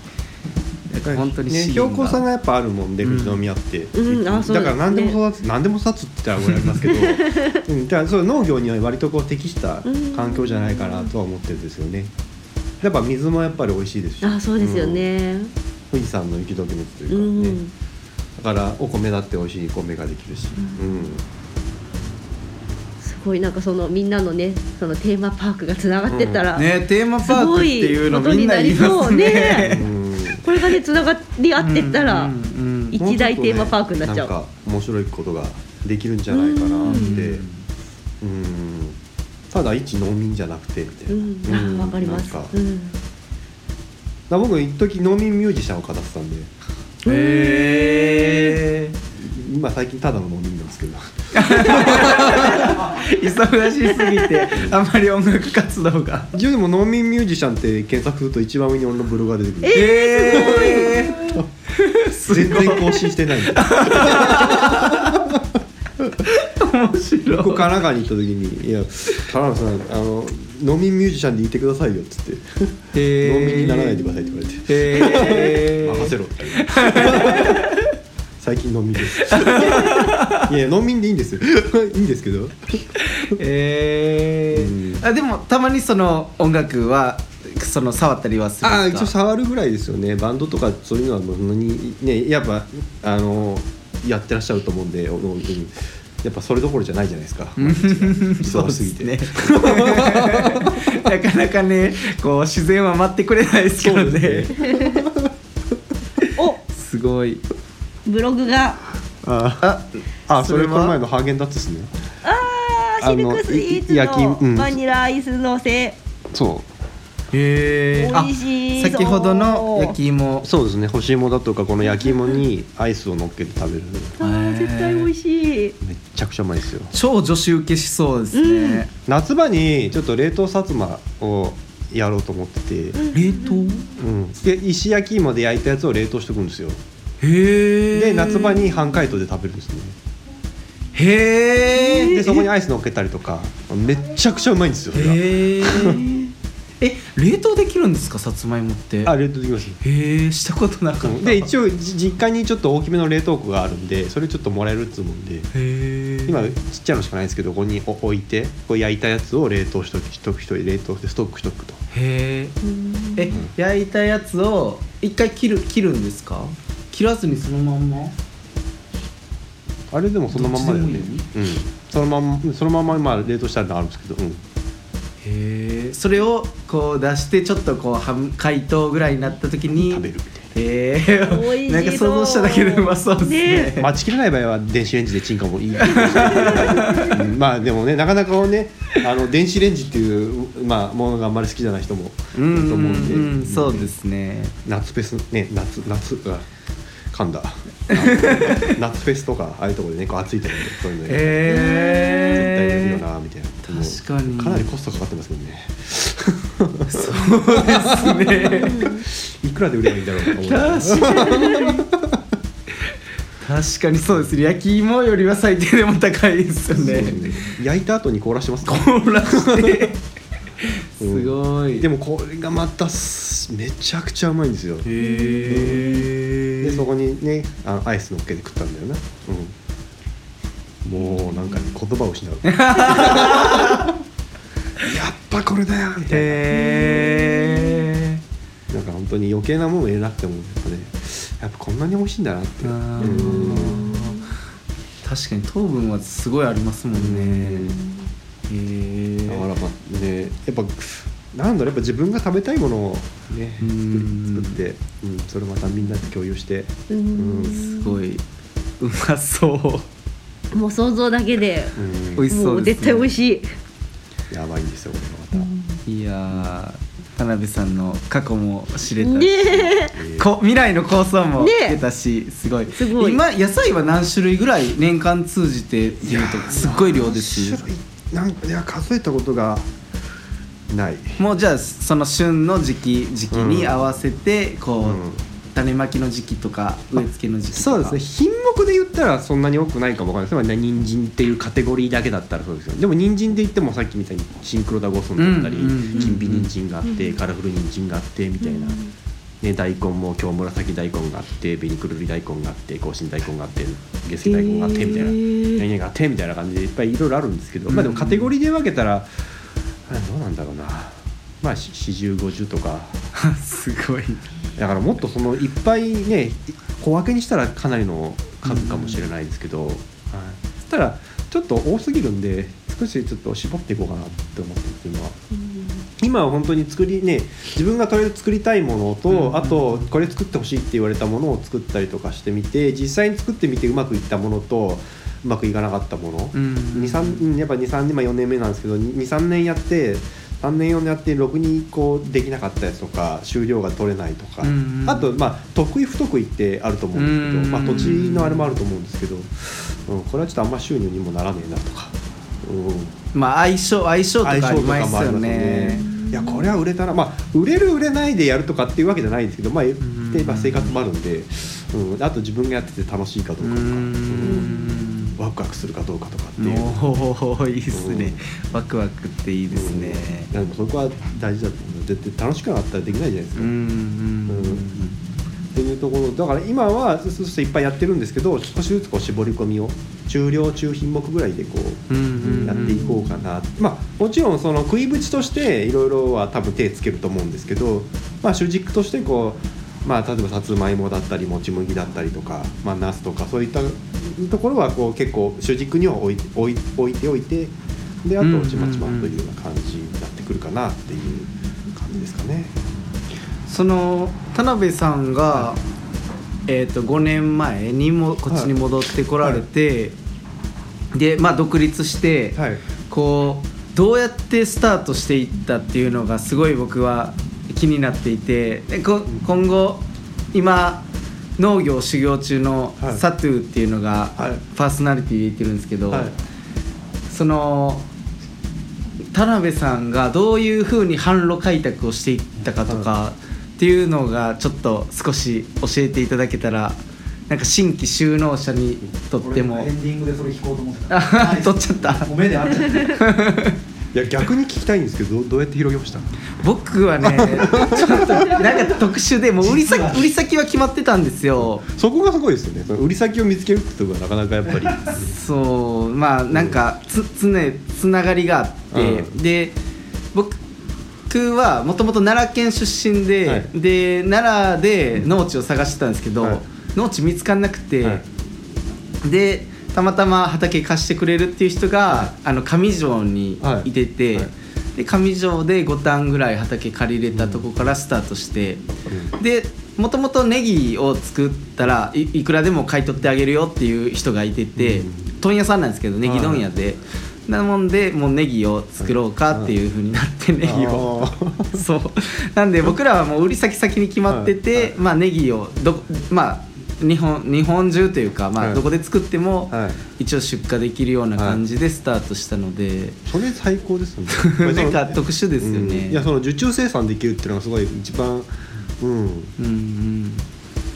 だから本当にね、標高差がやっぱあるもんでうん。富士宮って、うんだから何でも育つ、何でも育つって言ったらごめんなさいますけど、<laughs> うん、じゃあそう農業には割とこう適した環境じゃないかなとは思ってるんですよね。やっぱ水もやっぱり美味しいですし。あそうですようん。ね富士山の雪解け水といううかね、んだからお米だって美味しい米ができるし、うん。すごいなんかそのみんなのねそのテーマパークがつながってったら、ねテーマパークっていうのすごいみんな言いますね。うん。これがねつながり合ってったら、うんうん一大テーマパークになっちゃう。もうねなんか面白いことができるんじゃないかなって。うん。ただ一農民じゃなくてみたいな、うん、かります。かうんら僕一時農民ミュージシャンを語ってたんで。へ今最近ただの農民なんですけど。ー忙しすぎてあんまり音楽活動が。一応でも農民ミュージシャンって検索すると一番上に俺のブログが出てくる。えー、全然更新してない。面白い。ここ神奈川に行った時に「いや田辺さんあの農民ミュージシャンでいてくださいよ」っつって「へー農民にならないでください」って言われて。へー。<laughs> 任せろって。<laughs> 最近農民です。<laughs> いや農民でいいんですよ。いいんですけど。えー。うん。あでもたまにその音楽はその触ったりはするんああ一応触るぐらいですよね。バンドとかそういうのはもうにねやっぱあのやってらっしゃると思うんでやっぱそれどころじゃないじゃないですか。忙しすぎて。<laughs> ね。なかなかねこう自然は待ってくれないですけどね。ね。<laughs> おすごい。ブログが。あああそれこの前のハーゲンダッツですね。あーあのシルクスイーツのバニラアイスのせ。そうへえ美味しそう先ほどの焼き芋。そうですね。干し芋だとかこの焼き芋にアイスを乗っけて食べる。あー絶対美味しい。めっちゃくちゃうまいですよ。超女子受けしそうですね、夏場にちょっと冷凍さつまをやろうと思ってて、冷凍？うん、で石焼き芋で焼いたやつを冷凍しておくんですよ。へえで夏場に半解凍で食べるんですね。へえでそこにアイス乗っけたりとか。めっちゃくちゃうまいんですよそれがへええ冷凍できるんですか？さつまいもって。あ冷凍できます。へえしたことなかった。で一応じ実家にちょっと大きめの冷凍庫があるんでそれちょっともらえるっつうもんで。へえ。今ちっちゃいのしかないんですけどここに置いてこう焼いたやつを冷凍しとくしとくしとく冷凍してストックしとくと。へえ。え焼いたやつを一回切る切るんですか？切らずにそのまんま。あれでもそのまんまだよね。うん。そのまんそのまままあ冷凍したのあるんですけどうんへえそれをこう出してちょっとこう半解凍ぐらいになった時に食べるみたいへ美味しそう。えなんか想像しただけでうまそうですね。な待ちきれない場合は電子レンジでチンかもいい。<laughs> うん。まあでもねなかなかねあの電子レンジっていう、まあ、ものがあんまり好きじゃない人もいると思うんで、うん。うん。そうですね。夏フェスね夏夏あ噛んだ。<laughs> 夏フェスとかああいうところでねこう暑いところでそういうのやる。絶対できるへえなみたいな。確かに。かなりコストかかってますけどね。そうですね。<laughs> いくらで売ればいいんだろうと思いな。がら確かに。確かにそうです。ね焼き芋よりは最低でも高いですよね。焼いた後に凍らしてますか凍らして。<laughs> うん。すごい。でもこれがまたすめちゃくちゃうまいんですよ。へえでそこにねあのアイス乗っけて食ったんだよな、うん、もうなんかね言葉を失う。<laughs> やっぱこれだよみたいな。なんか本当に余計なもの入れなくてもやっぱね。やっぱこんなに美味しいんだなって確かに糖分はすごいありますもんね。へえだからまあねやっぱなんだろうやっぱ自分が食べたいものをねうん。作って、うん、それをまたみんなで共有して、うん。うん。すごい。うまそう。もう想像だけでうん。美味しもそううですね。絶対美味しい。やばいんですよこれがまた。いやー田辺さんの過去も知れたし、ねえ。ーこ未来の構想もね出たし、すごい。すごい。今野菜は何種類ぐらい年間通じてっていうとすっごい量です種類なんかいや数えたことがない。もうじゃあその旬の時期時期に合わせてこう、うん種まきの時期とか植え付けの時期とか。そうですね。品目で言ったらそんなに多くないかもわかんないです。まあ人参っていうカテゴリーだけだったらそうですよ。でも人参で言ってもさっきみたいにシンクロダゴソンだったり、うんうんうんうん金美人参があって、カラフル人参があってみたいな、ね、大根も今日紫大根があって紅くるり大根があって甲信大根があって下水大根があってみたいな、何々があってみたいな感じでいっぱいいろいろあるんですけど、まあでもカテゴリーで分けたらあどうなんだろうな。まあ4050とか。<laughs> すごい。だからもっとそのいっぱいね小分けにしたらかなりの数かもしれないですけど、はい、そしたらちょっと多すぎるんで少しちょっと絞っていこうかなって思ってる今は。今は本当に作りね自分がとりあえず作りたいものと、あとこれ作ってほしいって言われたものを作ったりとかしてみて実際に作ってみてうまくいったものとうまくいかなかったもの、うん。23やっぱ23年、まあ、4年目なんですけど23年やって3年4年やってろくにこうできなかったやつとか収量が取れないとか、うんうん。あとまあ得意不得意ってあると思うんですけど、うんまあ、土地のあれもあると思うんですけど、うん、これはちょっとあんま収入にもならねえなとか。うん。まあ相性相性とかありますよね。ね。いやこれは売れたらまあ売れる売れないでやるとかっていうわけじゃないんですけどまあ、んでまあ、生活もあるんで、うん、あと自分がやってて楽しいかどううかとか、うん。んワクワクするかどうかとかっていう。おおいいですね。ワクワクっていいですね。いやでもそこは大事だと思う絶対楽しくなかったらできないじゃないですか、うんうんっていうところ。だから今はそうするといっぱいやってるんですけど少しずつこう絞り込みを中量中品目ぐらいでこううんうんやっていこうかな、まあもちろんその食い縁としていろいろは多分手つけると思うんですけど、まあ、主軸としてこう、まあ、例えばさつまいもだったりもち麦だったりとか、まあ、ナスとかそういったところはこう結構主軸には置い置い置いておいてであとちまちまというような感じになってくるかなっていう感じですかね。その田辺さんが、えー、と5年前にもこっちに戻ってこられて、でまあ独立して、はい。こうどうやってスタートしていったっていうのがすごい僕は気になっていてでこ今後今農業修行中のはい。サトゥーっていうのが、はい。パーソナリティで言ってるんですけど、はい。その田辺さんがどういうふうに販路開拓をしていったかとかっていうのがちょっと少し教えていただけたらなんか新規就農者にとっても俺エンディングでそれ聞こうと思ってた。あ <laughs> 取っちゃった。目で合っちゃっていや逆に聞きたいんですけどどうやって広げました？僕はね <laughs> ちょっとなんか特殊でもう売り先売り先は決まってたんですよ。そこがすごいですよね。売り先を見つけるってところがなかなかやっぱり。そう。まあなんかつつねつながりがあって、うで僕はもともと奈良県出身で、はい。で奈良で農地を探してたんですけど、はい。農地見つかんなくて、はい。でたまたま畑貸してくれるっていう人が、あの上条にい。てて、で上条で5単ぐらい畑借りれたとこからスタートして、でもともとネギを作ったらいいくらでも買い取ってあげるよっていう人がいてて、うん。問屋さんなんですけどネギ問屋で、なもんでもうネギを作ろうかっていうふうになってネギを。<laughs> そう。なんで僕らはもう売り先先に決まってて、まあネギをどまあ日本日本中というか、まあ、はい。どこで作ってもはい。一応出荷できるような感じでスタートしたので、それ最高ですよね。<laughs> なんか特殊ですよね。うん。いやその受注生産できるっていうのがすごい一番うん。うんうん。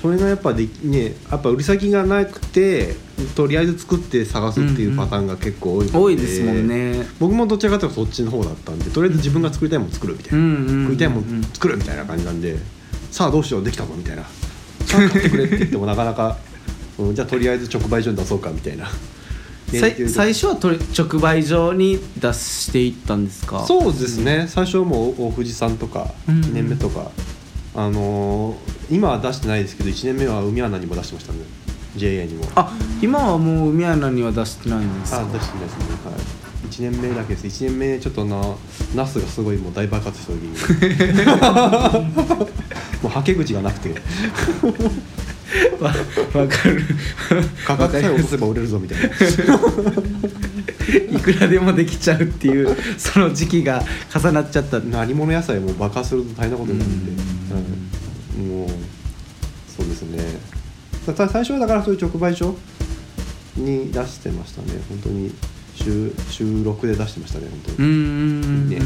それがやっぱできねやっぱ売り先がなくてとりあえず作って探すっていうパターンが結構多いので、多いですもんね。僕もどちらかというとそっちの方だったんでとりあえず自分が作りたいもの作るみたいな、うんうんうんうん食いたいもの作るみたいな感じなんでさあどうしようできたのみたいなさあ買ってくれって言ってもなかなか、うん、じゃあとりあえず直売所に出そうかみたいな。さい最初はとり直売所に出していったんですか？そうですね、最初はもう大藤さんとかうん1年目とか、あのー今は出してないですけど1年目は海穴にも出してましたね。JA にも。あ今はもう海穴には出してないんですか？あ出してないですね。はい1年目だけです。1年目ちょっとなナスがすごいもう大爆発した時に。<laughs> もうはけ口がなくて。わわかる。価格さえ落とせば売れるぞみたいな。<laughs> いくらでもできちゃうっていうその時期が重なっちゃった。何物野菜も爆発すると大変なことになるん。で、うん。もうそうですね。最初はだからそういう直売所に出してましたね。本当に週週6で出してましたね本当に、うんうんうんうん。ね。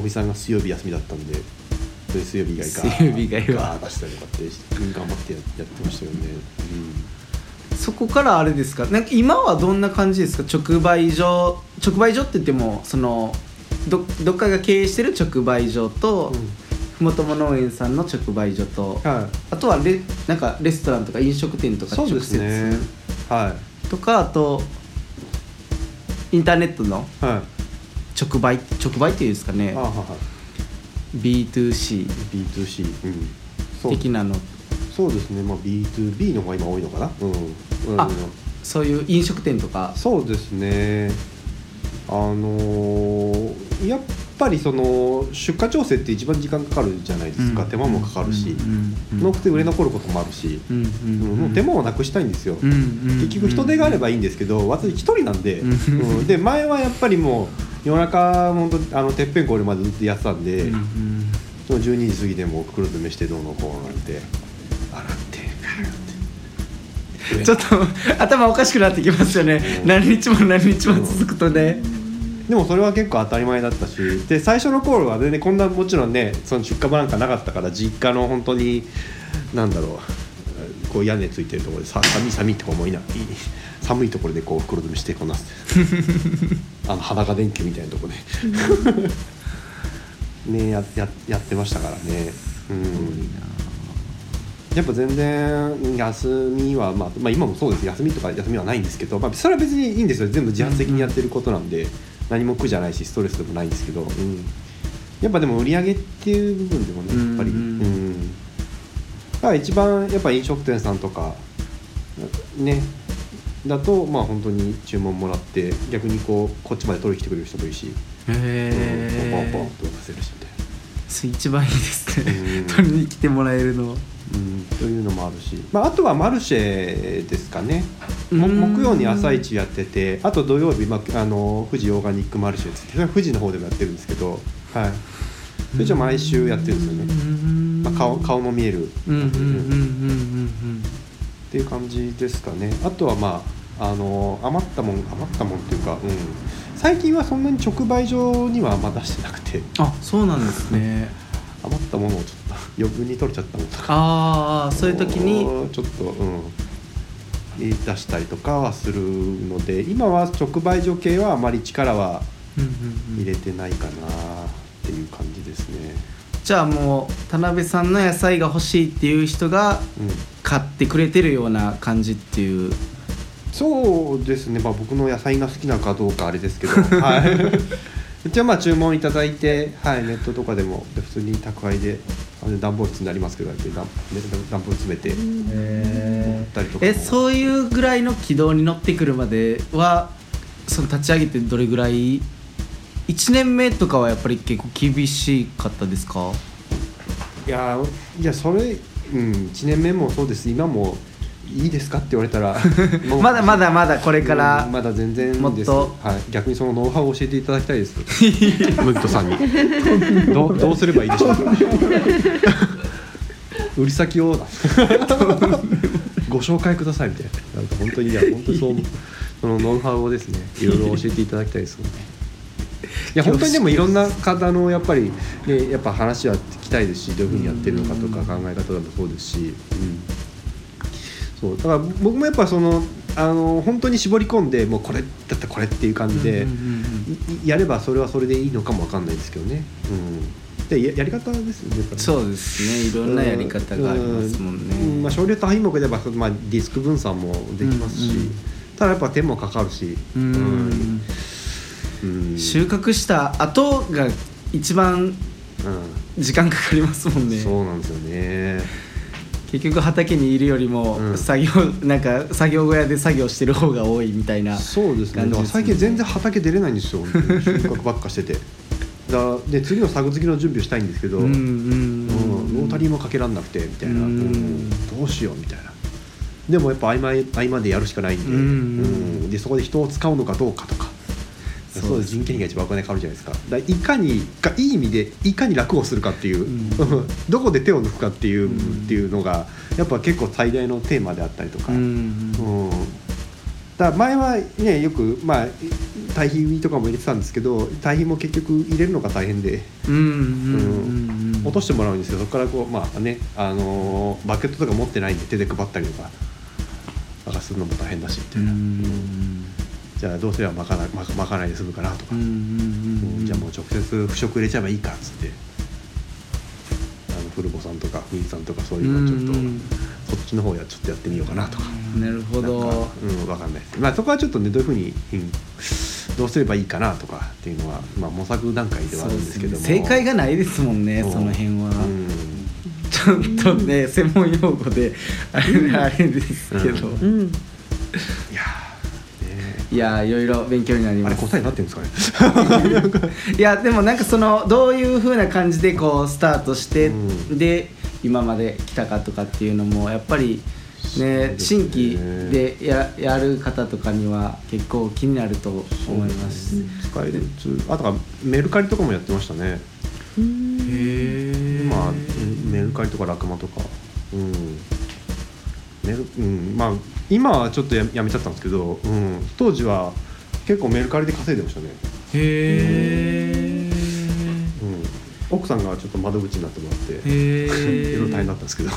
藤さんが水曜日休みだったんでそれ水曜日以外か水曜日以外は。出したりとかってうん頑張ってややってましたよね、そこからあれですか？なんか今はどんな感じですか？直売所直売所って言ってもそのどどっかが経営してる直売所と、うん。ふもとも農園さんの直売所と、はあとはレなんかレストランとか飲食店といそうか直接。ですね。はい。とかあとインターネットのはい。直売直売っていうんですかね。あはは B2C B2C、うん、そう。的なの。そうですね、まあ、B2B の方が今多いのかな、うん。うん、あそういう飲食店とか。そうですね。あのーやっぱりその出荷調整って一番時間かかるじゃないですか、うん。手間もかかるし、うんうんなくて売れ残ることもあるし、もう手間をなくしたいんですよ、結局人手があればいいんですけど私一人なんで、で前はやっぱりもう夜中本当あのてっぺんこれまでずっとやってたんで、うんうん。その12時過ぎでもう袋詰めしてどうのこうなんて。洗って洗って。ちょっと頭おかしくなってきますよね、うん。何日も何日も続くとね、でもそれは結構当たり前だったしで最初の頃は全然こんなもちろんねその出荷場なんかなかったから実家の本当になんだろうこう屋根ついてるところでさ寒い寒いって思いない寒いところでこう袋詰めしてこんな <laughs> あの裸電球みたいなところでね <laughs> やややってましたからね。うん。やっぱ全然休みは、まあ、まあ今もそうです。休みとか休みはないんですけど、まあ、それは別にいいんですよ。全部自発的にやってることなんで、何も苦じゃないしストレスでもないんですけど、うん、やっぱでも売り上げっていう部分でもねやっぱり、ううんん。だから一番やっぱ飲食店さんとかねだとまあ本当に注文もらって逆にこうこっちまで取りに来てくれる人もいるし、へうん、ポンポンえポンと出せるしみたいな。一番いいですね。うん。<laughs> 取りに来てもらえるのうん、というのもあるし、まあ、あとはマルシェですかね。木曜に朝市やっててあと土曜日、まあ、あの富士オーガニックマルシェってそれは富士の方でもやってるんですけど、はい、それじゃ毎週やってるんですよね、まあ、顔顔も見える。っていう感じですかね。あとはまああの余ったもん余ったもんっていうか、うん、最近はそんなに直売所にはあんま出してなくて。あそうなんですね。<laughs> 余ったものをちょっと余分に取れちゃったもの。とかああそういう時にちょっとうん。出したりとかはするので今は直売所系はあまり力はうんうんうん。入れてないかなっていう感じですね、じゃあもう田辺さんの野菜が欲しいっていう人がうん、買ってくれてるような感じっていう。そうですね、まあ、僕の野菜が好きなのかどうかあれですけど、<laughs> はい、一応まあ注文いただいて、はい、ネットとかでもで普通に宅配で段ボール積んでありますけど段段段ボール詰めて送ったりとかも。えそういうぐらいの軌道に乗ってくるまではその立ち上げてどれぐらい？1年目とかはやっぱり結構厳しかったですか？いやいやそれ、うん、1年目もそうです。今もいいですか？って言われたら。<laughs> まだまだまだこれからうんまだ全然ですもっと。はい、逆にそのノウハウを教えていただきたいです。<laughs> ムギトさんに。<laughs> どうどうすればいいでしょう？か売り先を。ご紹介くださいみたいな。なんか本当にいや本当にそうそのノウハウをですねいろいろ教えていただきたいです。よねいや本当にでもいろんな方のやっぱり、ね、やっぱ話は聞きたいですしどういうふうにやってるのかとか考え方でもそうですし、うん、そうだから僕もやっぱそのあの本当に絞り込んでもうこれだったらこれっていう感じで、やればそれはそれでいいのかもわかんないですけどね、うん、でややり方ですよねそうですね。いろんなやり方がありますもんね、うん。まあ、少量多品目で言えば、まあ、ディスク分散もできますし、うんうんただやっぱ手もかかるし、うん。うん。収穫した後が一番うん。時間かかりますもんね。そうなんですよね結局畑にいるよりもうん。作業、なんか作業小屋で作業してる方が多いみたいなそうですね。最近全然畑出れないんですよ。<laughs> 収穫ばっかしてて。だで次の作付きの準備をしたいんですけど、うんロータリーもかけらんなくてみたいな、うんうんどうしようみたいな。でもやっぱ合間合間でやるしかないんで,、うん。うん。でそこで人を使うのかどうかとかそうです人件費が一番お金かかるじゃないですか。だいかにかいい意味でいかに楽をするかっていう、ん。<laughs> どこで手を抜くかっていう,、うん。っていうのがやっぱ結構最大のテーマであったりとか、うんうんだ前はねよくまあ堆肥とかも入れてたんですけど堆肥も結局入れるのが大変で。落としてもらうんですけどそこからこうまあねあのーバケットとか持ってないんで手で配ったりとかなんかするのも大変だしみたういな、んじゃあどうすればまかないまかまかないで済むかなとか、うんうんうんじゃあもう直接腐食入れちゃえばいいかっつって。あの古子さんとかミンさんとかそういうのをちょっと、うん。そっちの方やちょっとやってみようかなとか。なるほど。うん、わかんないです。まあ、そこはちょっとね、どういうふうに、うんどうすればいいかなとかっていうのは、まあ、模索段階ではあるんですけども。正解がないですもんねうん。その辺は、うん。ちょっとね専門用語であれ,、あれですけど、ううん。いやいやいろいろ勉強になりあれます答えになってるんですかね？<laughs> いやでもなんかそのどういう風な感じでこうスタートして、うんで今まで来たかとかっていうのもやっぱりね新規でややる方とかには結構気になると思います。使えあとはメルカリとかもやってましたね。へまあ、メルカリとかラクマとか。うん。メル、うん、まあ、今はちょっとややめちゃったんですけど、うん、当時は。結構メルカリで稼いでましたね。へうん、奥さんがちょっと窓口になってもらって、えいろいろ大変だったんですけど。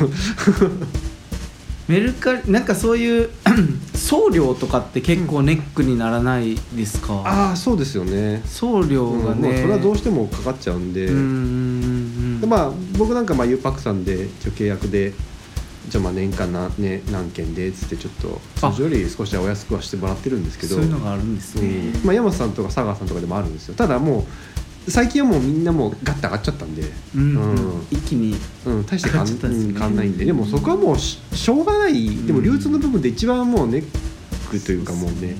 メルカリなんかそういう <clears throat> 送料とかって結構ネックにならないですか、ああそうですよね。送料がうん。もうね、それはどうしてもかかっちゃうんで,、うんうんうんでまあ僕なんかまあ U パックさんで一応契約でじゃあまあ年間な、ね、何件でっつってちょっとあ。通常より少しはお安くはしてもらってるんですけど。そういうのがあるんですね、うん。まあ、山本さんとか佐川さんとかでもあるんですよ。ただもう最近はもうみんなもうガッて上がっちゃったんで、うんうん。一気にうん、大して変わんね。うん変わんないんで。でもそこはもうししょうがない。でも流通の部分で一番もうネックというかもうね。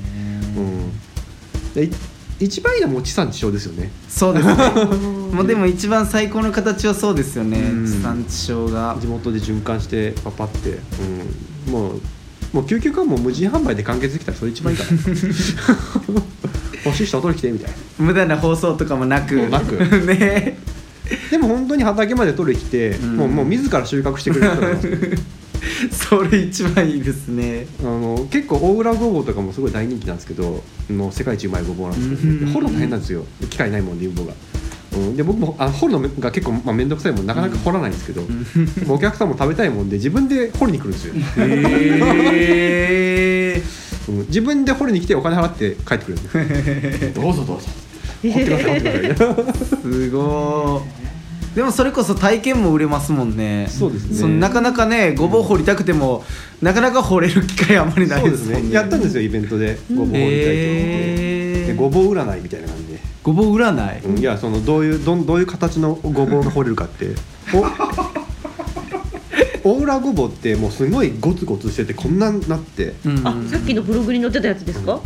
うん一番いいのはもう地産地消ですよね。そうですね。<laughs> もうでも一番最高の形はそうですよね。うん。地産地消が。地元で循環してパパって、うん、もうもう究極はもう無人販売で完結できたらそれ一番いいから。<laughs> 欲しい人は取り来てみたい。な無駄な放送とかもなく。なく。<laughs> ね。でも本当に畑まで取り来て、ん。もうもう自ら収穫してくれるから <laughs> それ一番いいですね。あの結構大浦ごぼうとかもすごい大人気なんですけどの世界一うまいごぼうなんですけど、うん掘るの大変なんですよ。機械ないもんで有望が。うん、で僕もあ掘るのが結構、まあ、面倒くさいもんなかなか掘らないんですけど、でもお客さんも食べたいもんで自分で掘りに来るんですよ、へえ <laughs> うん。自分で掘りに来てお金払って帰ってくるんですどうぞどうぞ。掘ってください掘ってください。<laughs> すごいでもそれこそ体験も売れますもんね。そうですね。なかなかねごぼう掘りたくてもなかなか掘れる機会あんまりないそうですね。ねやったんですよイベントで。ごぼう掘りたいと思って、へー。でごぼう占いみたいな感じで、ごぼう占い、うんいやそのどういうどんどういう形のごぼうが掘れるかって。お <laughs> 大浦ごぼうってもうすごいゴツゴツしててこんなになって。うん。あさっきのブログに載ってたやつですか、ん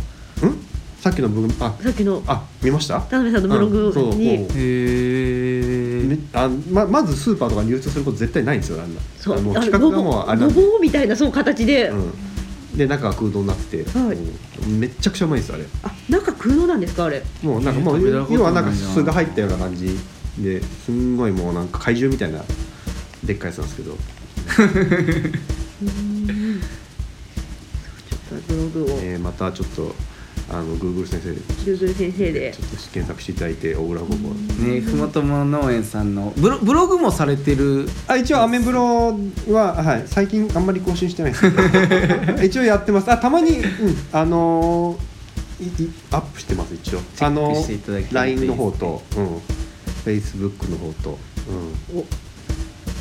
さっきの部分あさっきの。あ見ました？田辺さんのブログに。もうへえめあままずスーパーとかに流通すること絶対ないんですよあんな。そう。あのあ企画がもうあれなんで。ごぼうみたいなそう形で、うん。で中が空洞になってて、はい。うんめっちゃくちゃうまいですあれ。あ中空洞なんですかあれ？もうなんかもう要はなんか巣が入ったような感じ。ですんごいもうなんか怪獣みたいなでっかいやつなんですけど。<laughs> ちょっとブログを、えーまたちょっとあの Google 先生。で先生で。ょっと検索していただいて大浦ごぼうねふもとも農園さんのブロブログもされてる。あ一応アメブロは、はい、最近あんまり更新してないです。け <laughs> ど一応やってます。あたまに、うん、あのーいいアップしてます一応。あのしていただきたい LINE の方と、うん、Facebook の方と、うん、お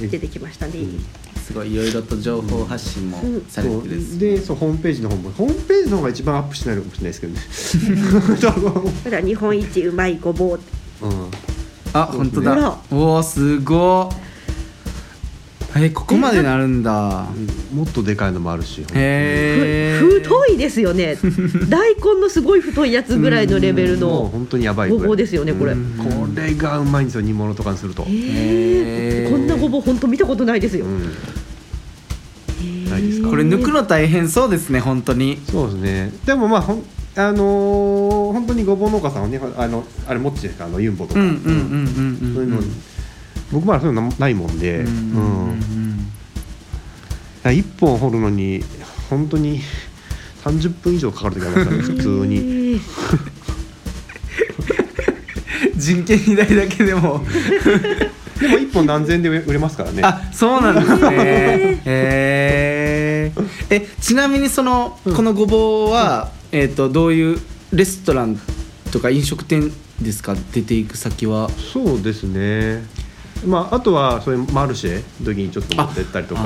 出てきましたね、うんすごいいろいろと情報発信もされてるそう。でそうホームページの方もホームページの方が一番アップしてないのかもしれないですけどね。<laughs> ただ日本一うまいごぼううんあ本当だ。おおすごいえここまでなるんだ。もっとでかいのもあるし。へえふ太いですよね。<laughs> 大根のすごい太いやつぐらいのレベルの本当にやばいごぼうですよねこれ、うん。これがうまいんですよ煮物とかにすると、えー。こんなごぼう本当見たことないですよ、うんないですか。これ抜くの大変そうですね本当に。そうですね。でもまあほんあのー本当にごぼう農家さんはねあのあれ持ってるじゃないですかあのユンボとか、うんうんうんうんそういうの、僕まだそういうのないもんで、ううんんうん。1本掘るのに本当に30分以上かかる時ありますからね <laughs> 普通に。に人件費代だけでも <laughs> でも1本何千円で売れますからね。あそうなんですね。<laughs> へええちなみにその、このごぼうは、えっ、とどういうレストランとか飲食店ですか？出ていく先は。そうですね。まああとはそういうマルシェの時にちょっと持ってったりとか。あ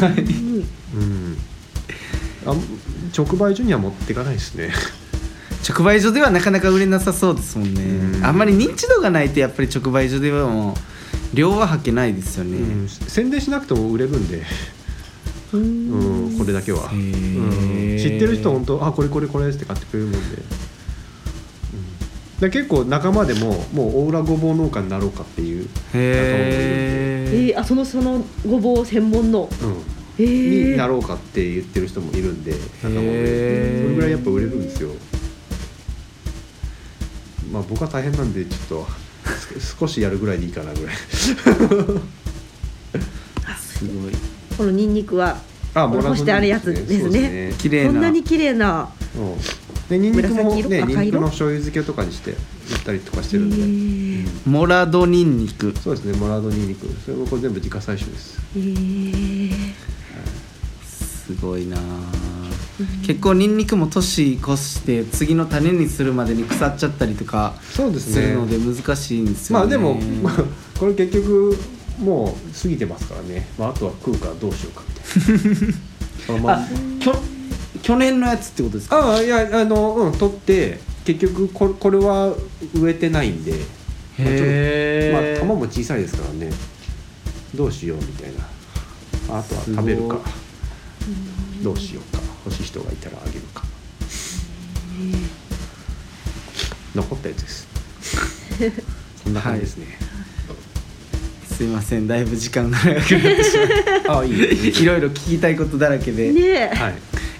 あ、はいうん。あ直売所には持っていかないですね直売所ではなかなか売れなさそうですもんね。うん。あんまり認知度がないとやっぱり直売所ではもう量は吐けないですよね、うん。宣伝しなくても売れるんで、ううん。ん、これだけは、うん。知ってる人は本当あこれこれこれって買ってくれるもんで、うん、で結構仲間でももう大浦ごぼう農家になろうかっていう、へええー、あそのそのごぼう専門の？うん。えー、になろうかって言ってる人もいるんで仲間で。それぐらいやっぱ売れるんですよまあ僕は大変なんでちょっとす少しやるぐらいでいいかなぐらい。すごい。このニンニクはあこれ干してあるやつですね。綺麗な。こんなに綺麗な。でニンニクもねニンニクの醤油漬けとかにして売ったりとかしてえるんで、ー。モラドニンニク。そうですねモラードニンニク。それもこれ全部自家採取です。えー。すごいなあ結構ニンニクも年越して次の種にするまでに腐っちゃったりとかそうですするので難しいんですよね。まあでも、まあ、これ結局もう過ぎてますからね、まあ、あとは食うからどうしようかみたいな。<laughs> まあきょ去年のやつってことですか？ああいやあのうん取って結局これこれは植えてないんで。へとまあえ玉も小さいですからね。どうしようみたいな。あとは食べるか。どうしようか欲しい人がいたらあげるか残ったやつです。<laughs> そんな感じですね、すいませんだいぶ時間が長くなってしまっ <laughs> ああいいいろいろ聞きたいことだらけで、ねえ、はい。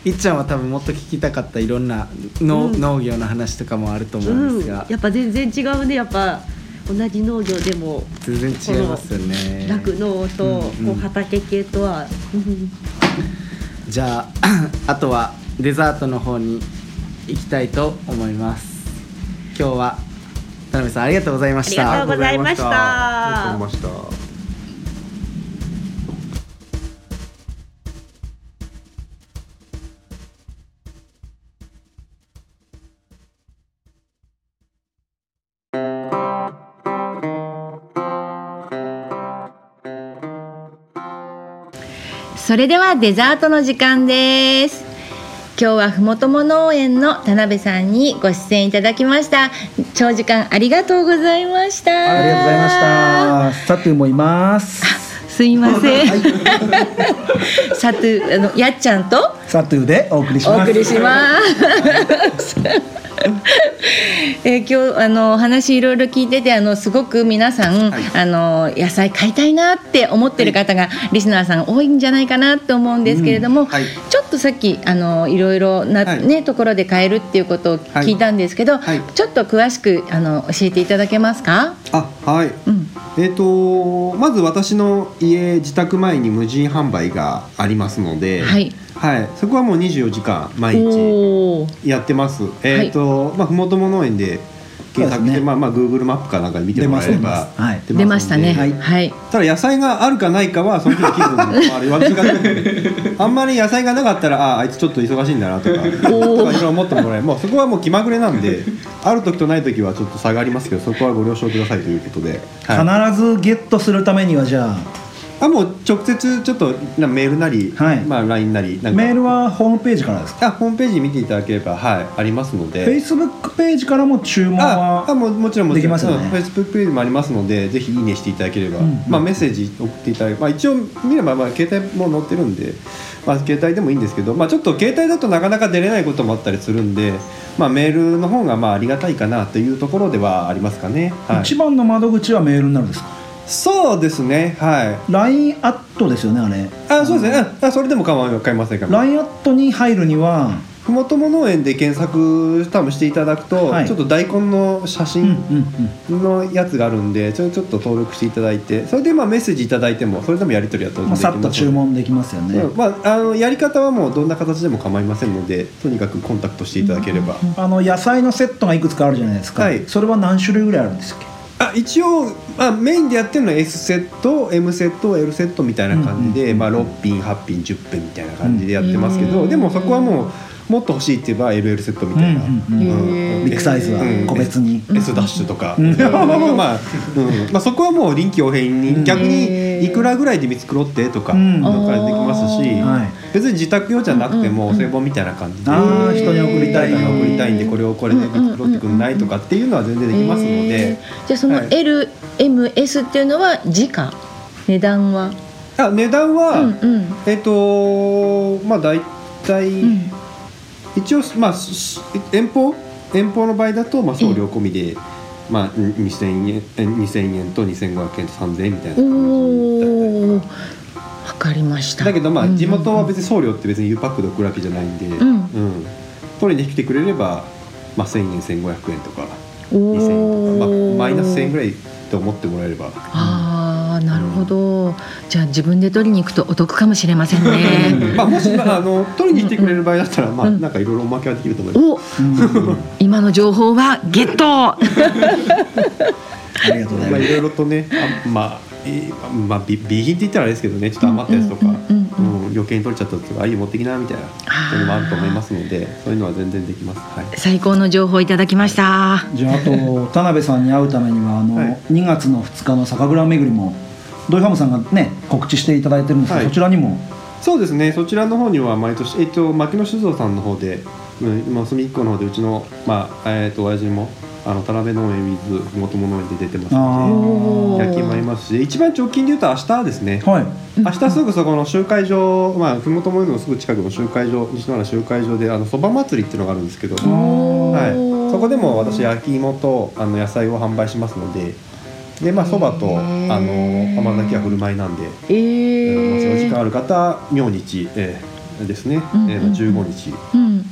いっちゃんは多分もっと聞きたかったいろんなの、うん。農業の話とかもあると思うんですが、やっぱ全然違うね。やっぱ同じ農業でも全然違いますよね。酪農とうんこうん。う畑系とは、うんじゃああとはデザートの方に行きたいと思います。今日は田辺さんありがとうございましありがとたうございました。ありがとうございましたそれではデザートの時間です。今日はふもとも農園の田辺さんにご出演いただきました。長時間ありがとうございました。ありがとうございました。サトゥもいます。すいません、<laughs> さてあのやっちゃんとサトゥでお送りします。お送りします。<laughs> えー今日あのお話いろいろ聞いててあのすごく皆さん、あの野菜買いたいなって思ってる方が、リスナーさん多いんじゃないかなと思うんですけれども、はい。ちょっとさっきあのいろいろな、はい。ねところで買えるっていうことを聞いたんですけど、はい。ちょっと詳しくあの教えていただけますか？あはい、うん。えっ、とまず私の家自宅前に無人販売がありますので、はいはい、そこはもう24時間毎日。やってます。えっ、と、まあふもとも農園で検索して、ね。まあまあ Google マップかなんかで見てもらえれば出ますはい。出ましたね。はい。はい。ただ野菜があるかないかはその時の気分もある私が <laughs> あんまり野菜がなかったらああいつちょっと忙しいんだなとか。とかいろいろ思ってもらえる。もうそこはもう気まぐれなんで <laughs> ある時とない時はちょっと差がありますけどそこはご了承くださいということで、はい、必ずゲットするためにはじゃああもう直接ちょっとなメールなり、はい。まあ LINE なりなんか。メールはホームページからですか？あホームページ見ていただければはいありますので。フェイスブックページからも注文はああもうもちろんもちろん。できますよね。フェイスブックページもありますのでぜひいいねしていただければ、うんまあ、メッセージ送っていただければ、まあ、一応見ればまあ携帯も載ってるんで、まあ、携帯でもいいんですけど、まあ、ちょっと携帯だとなかなか出れないこともあったりするんで、まあ、メールの方がまあありがたいかなというところではありますかね、はい、一番の窓口はメールになるんですか？そうですねはい。LINE アットですよねあれ。あそうですね。ああそれでも構いません構いません。LINE アットに入るにはふもとも農園で検索多分していただくと、はい。ちょっと大根の写うん真うんのやつがあるんで、それちょっと登録していただいてそれでまあメッセージいただいてもそれでもやり取りは当うんまあ、然できます。さっと注文できますよね、うん。まあ、あのやり方はもうどんな形でも構いませんのでとにかくコンタクトしていただければ、あの野菜のセットがいくつかあるじゃないですか、はい。それは何種類ぐらいあるんですっけ？あ一応、まあ、メインでやってるのは S セット M セット L セットみたいな感じで、まあ、6品8品10品みたいな感じでやってますけど、うん。でもそこはもうもっと欲しいって言えば LL セットみたいな、ビッグサイズはうん。個別に、S ダッシュとか、うん。まあ、まあそこはもう臨機応変に、うん。逆へにー。いくらぐらいで見繕ってとか、うん。なんかできますし、はい。別に自宅用じゃなくてもうん製本みたいな感じで、ああ人に送りたい誰かなに送りたいんでこれをこれで見繕ってくんないとかっていうのは全然できますのへでーじゃあそのはい。LMS っていうのは時価？値段は？あ値段は、えっとまあ大体、うん一応まあし遠方？遠方の場合だと、まあ、送料込みで、まあ、2000円え2000円と2500円と3000円みたいな。感じおおわかりました。だけどまあうん地元は別に送料って別に U パックで送るわけじゃないんで、ん。うん。取りに来てくれれば、まあ、1000円1500円とかお2000円とか、ーまあ、マイナス1000円ぐらいと思ってもらえれば。あほどじゃあ自分で取りに行くとお得かもしれませんね。<laughs> まあもし、まあ、あの取りに来てくれる場合だったら、まあ、うん。なんかいろいろおまけはできると思います。おうん今の情報はゲット。<laughs> ありがとうございます。いろいろとね、あまあ、えーまあ、美美品って言ったらあれですけどね、ちょっと余ったやつとか、余計に取れちゃったとか、ああいう持ってきなみたいな、そういうのもあると思いますので、そういうのは全然できます。はい。最高の情報いただきました。じゃああと田辺さんに会うためにはあの、はい。2月の2日の酒蔵巡りもドイファームさんがね告知していただいてるんですけど、はい。そちらにも。そうですね、そちらの方には毎年、えっと、牧野酒造さんの方で、うん、今、隅っこの方で、うちの、まあ、えっと、親父も、あの、田辺農園 with ふもとも農園で出てますあので、ー。焼きもありますし、一番直近で言うと明日ですね。はい。明日すぐそこの集会場、まあ、ふもとものすぐ近くの集会場、西野原集会場で、あの、そば祭りっていうのがあるんですけど。はい、そこでも私焼き芋とあの野菜を販売しますのででまあそばとあの甘酒は振る舞いなんで、ええーもしお時間ーある方明日、えーですね、うんうん。えー15日うん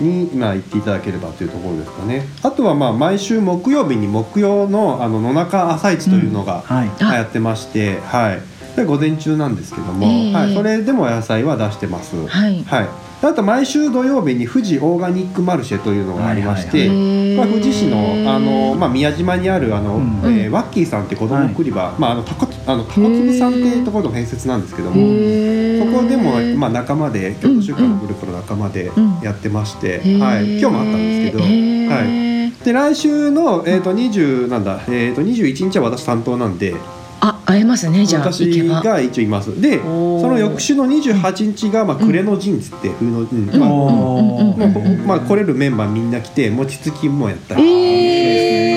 うん。に今行っていただければというところですかね。あとはまあ毎週木曜日に木曜のあの野中朝市というのがはい。流行ってまして、はい。で午前中なんですけども、えー。はい、それでも野菜は出してます。はい。はい、あと毎週土曜日に富士オーガニックマルシェというのがありまして、はいはいはい。まあ、富士市のあの、まあ、宮島にあるあの、うん。えーワッキーさんって子供送り場、まあ、あのタコあのタコつぶさんっていうところの併設なんですけども、そこでも、まあ、仲間で京都週間のグループの仲間でうん。やってまして、へー。はい、今日もあったんですけど、はい、で来週の、えー、と20なんだ、えー、と21日は私担当なんであ会えますねじゃあ行私が一応います。でその翌週の28日が、まあ、暮れの陣っつって冬の、うんまあまあ来れるメンバーみんな来て餅つきもやったり、え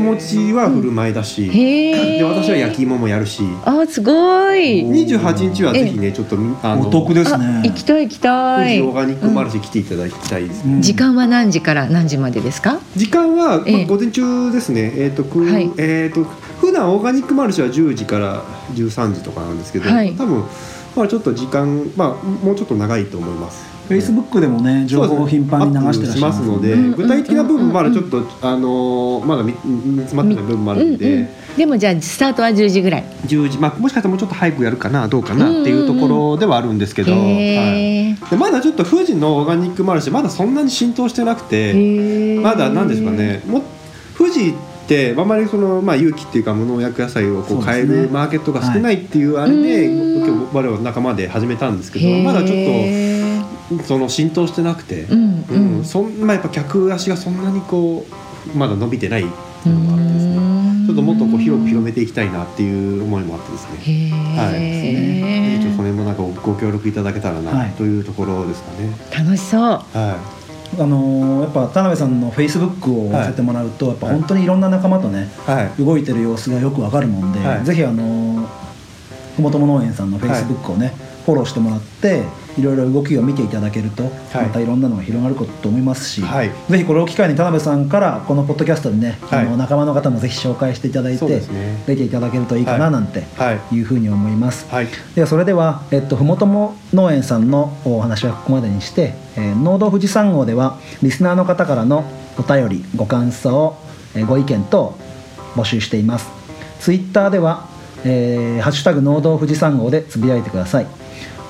餅は振る舞いだし、で私は焼き芋もやるし。あすごい。28日はぜひねちょっとみあのお得ですあね行きたい行きたい。オーガニックマルシェ来ていただきたいですね、うん。時間は何時から何時までですか？時間は、まあええ。午前中ですね。えっ、とく、はい。えっ、と普段オーガニックマルシェは10時から13時とかなんですけど、はい。多分まあちょっと時間まあもうちょっと長いと思います。フェイスブックでもね情報を頻繁に流してらっしゃいますので、うん具体的な部分まだちょっと、あのーまだ見見詰まってない部分もあるんで、うんうん、でもじゃあスタートは10時ぐらい。10時、まあ、もしかしたらもうちょっと早くやるかなどうかなっていうところではあるんですけど、はい、へーでまだちょっと富士のオーガニックマルシェまだそんなに浸透してなくてまだなんですかねも富士ってあんまりその、まあ、有機っていうか無農薬野菜をこう買えるマーケットが少ないっていうあれで、うん今日我々仲間で始めたんですけどまだちょっとその浸透してなくて、うんううんん、そんまあ、やっぱ客足がそんなにこうまだ伸びてないっていうのがあってですね。うん。ちょっともっとこう広く広めていきたいなっていう思いもあってですね。へはい。え、ぜひちょっとそれもなんかご協力いただけたらはない。というところですかね。楽しそう。はあのーやっぱ田辺さんのフェイスブックを見せてもらうと、やっぱ本当にいろんな仲間とねい。はい。動いてる様子がよくわかるもんで、はいぜひあのーふもとも農園さんのフェイスブックをね、フォローしてもらっていろいろ動きを見ていただけると、はい。またいろんなのが広がることと思いますし、はい。ぜひこれを機会に田辺さんからこのポッドキャストにね、はい。あの仲間の方もぜひ紹介していただいて、ね。出ていただけるといいかはないなんてはいいうふうに思います。はい。ではそれでは、えっと、ふもとも農園さんのお話はここまでにして、えー農道富士山号ではリスナーの方からのお便りご感想、えーご意見等募集しています。ツイッターでは「えーハッシュタグ農道富士山号」でつぶやいてください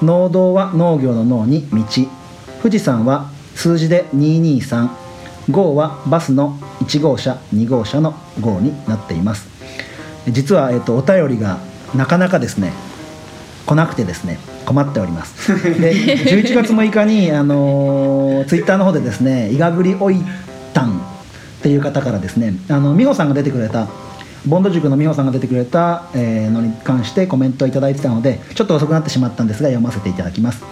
農道は農業の農に道。富士山は数字で223号はバスの1号車2号車の号になっています。実は、えっと、お便りがなかなかですね来なくてですね困っております。で11月6日に、あのーツイッターの方でですね「いがぐりおいたん」っていう方からですねあの美穂さんが出てくれたボンド塾の美穂さんが出てくれた、えのに関してコメントをいただいてたのでちょっと遅くなってしまったんですが読ませていただきます。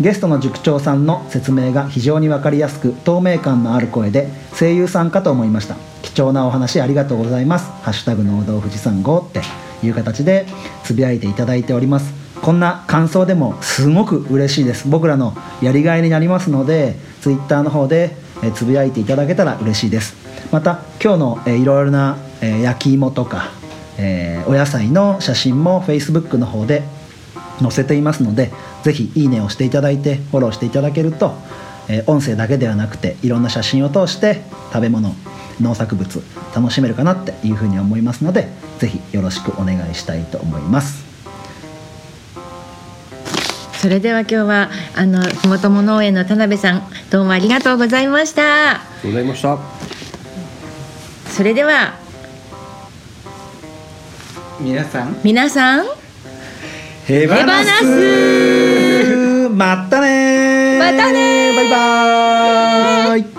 ゲストの塾長さんの説明が非常に分かりやすく透明感のある声で声優さんかと思いました。貴重なお話ありがとうございます「ハッシュタグ農道富士山号」っていう形でつぶやいていただいております。こんな感想でもすごく嬉しいです。僕らのやりがいになりますのでツイッターの方でつぶやいていただけたら嬉しいです。また今日の、いろいろな、えー焼き芋とか、えーお野菜の写真も Facebook の方で載せていますのでぜひいいねをしていただいてフォローしていただけると、えー音声だけではなくていろんな写真を通して食べ物農作物楽しめるかなっていうふうに思いますのでぜひよろしくお願いしたいと思います。それでは今日はあのふもとも農園の田辺さんどうもありがとうございました。ありがとうございました。それでは皆さん。皆さん。ヘバナスまたねー。またねー。バイバーイ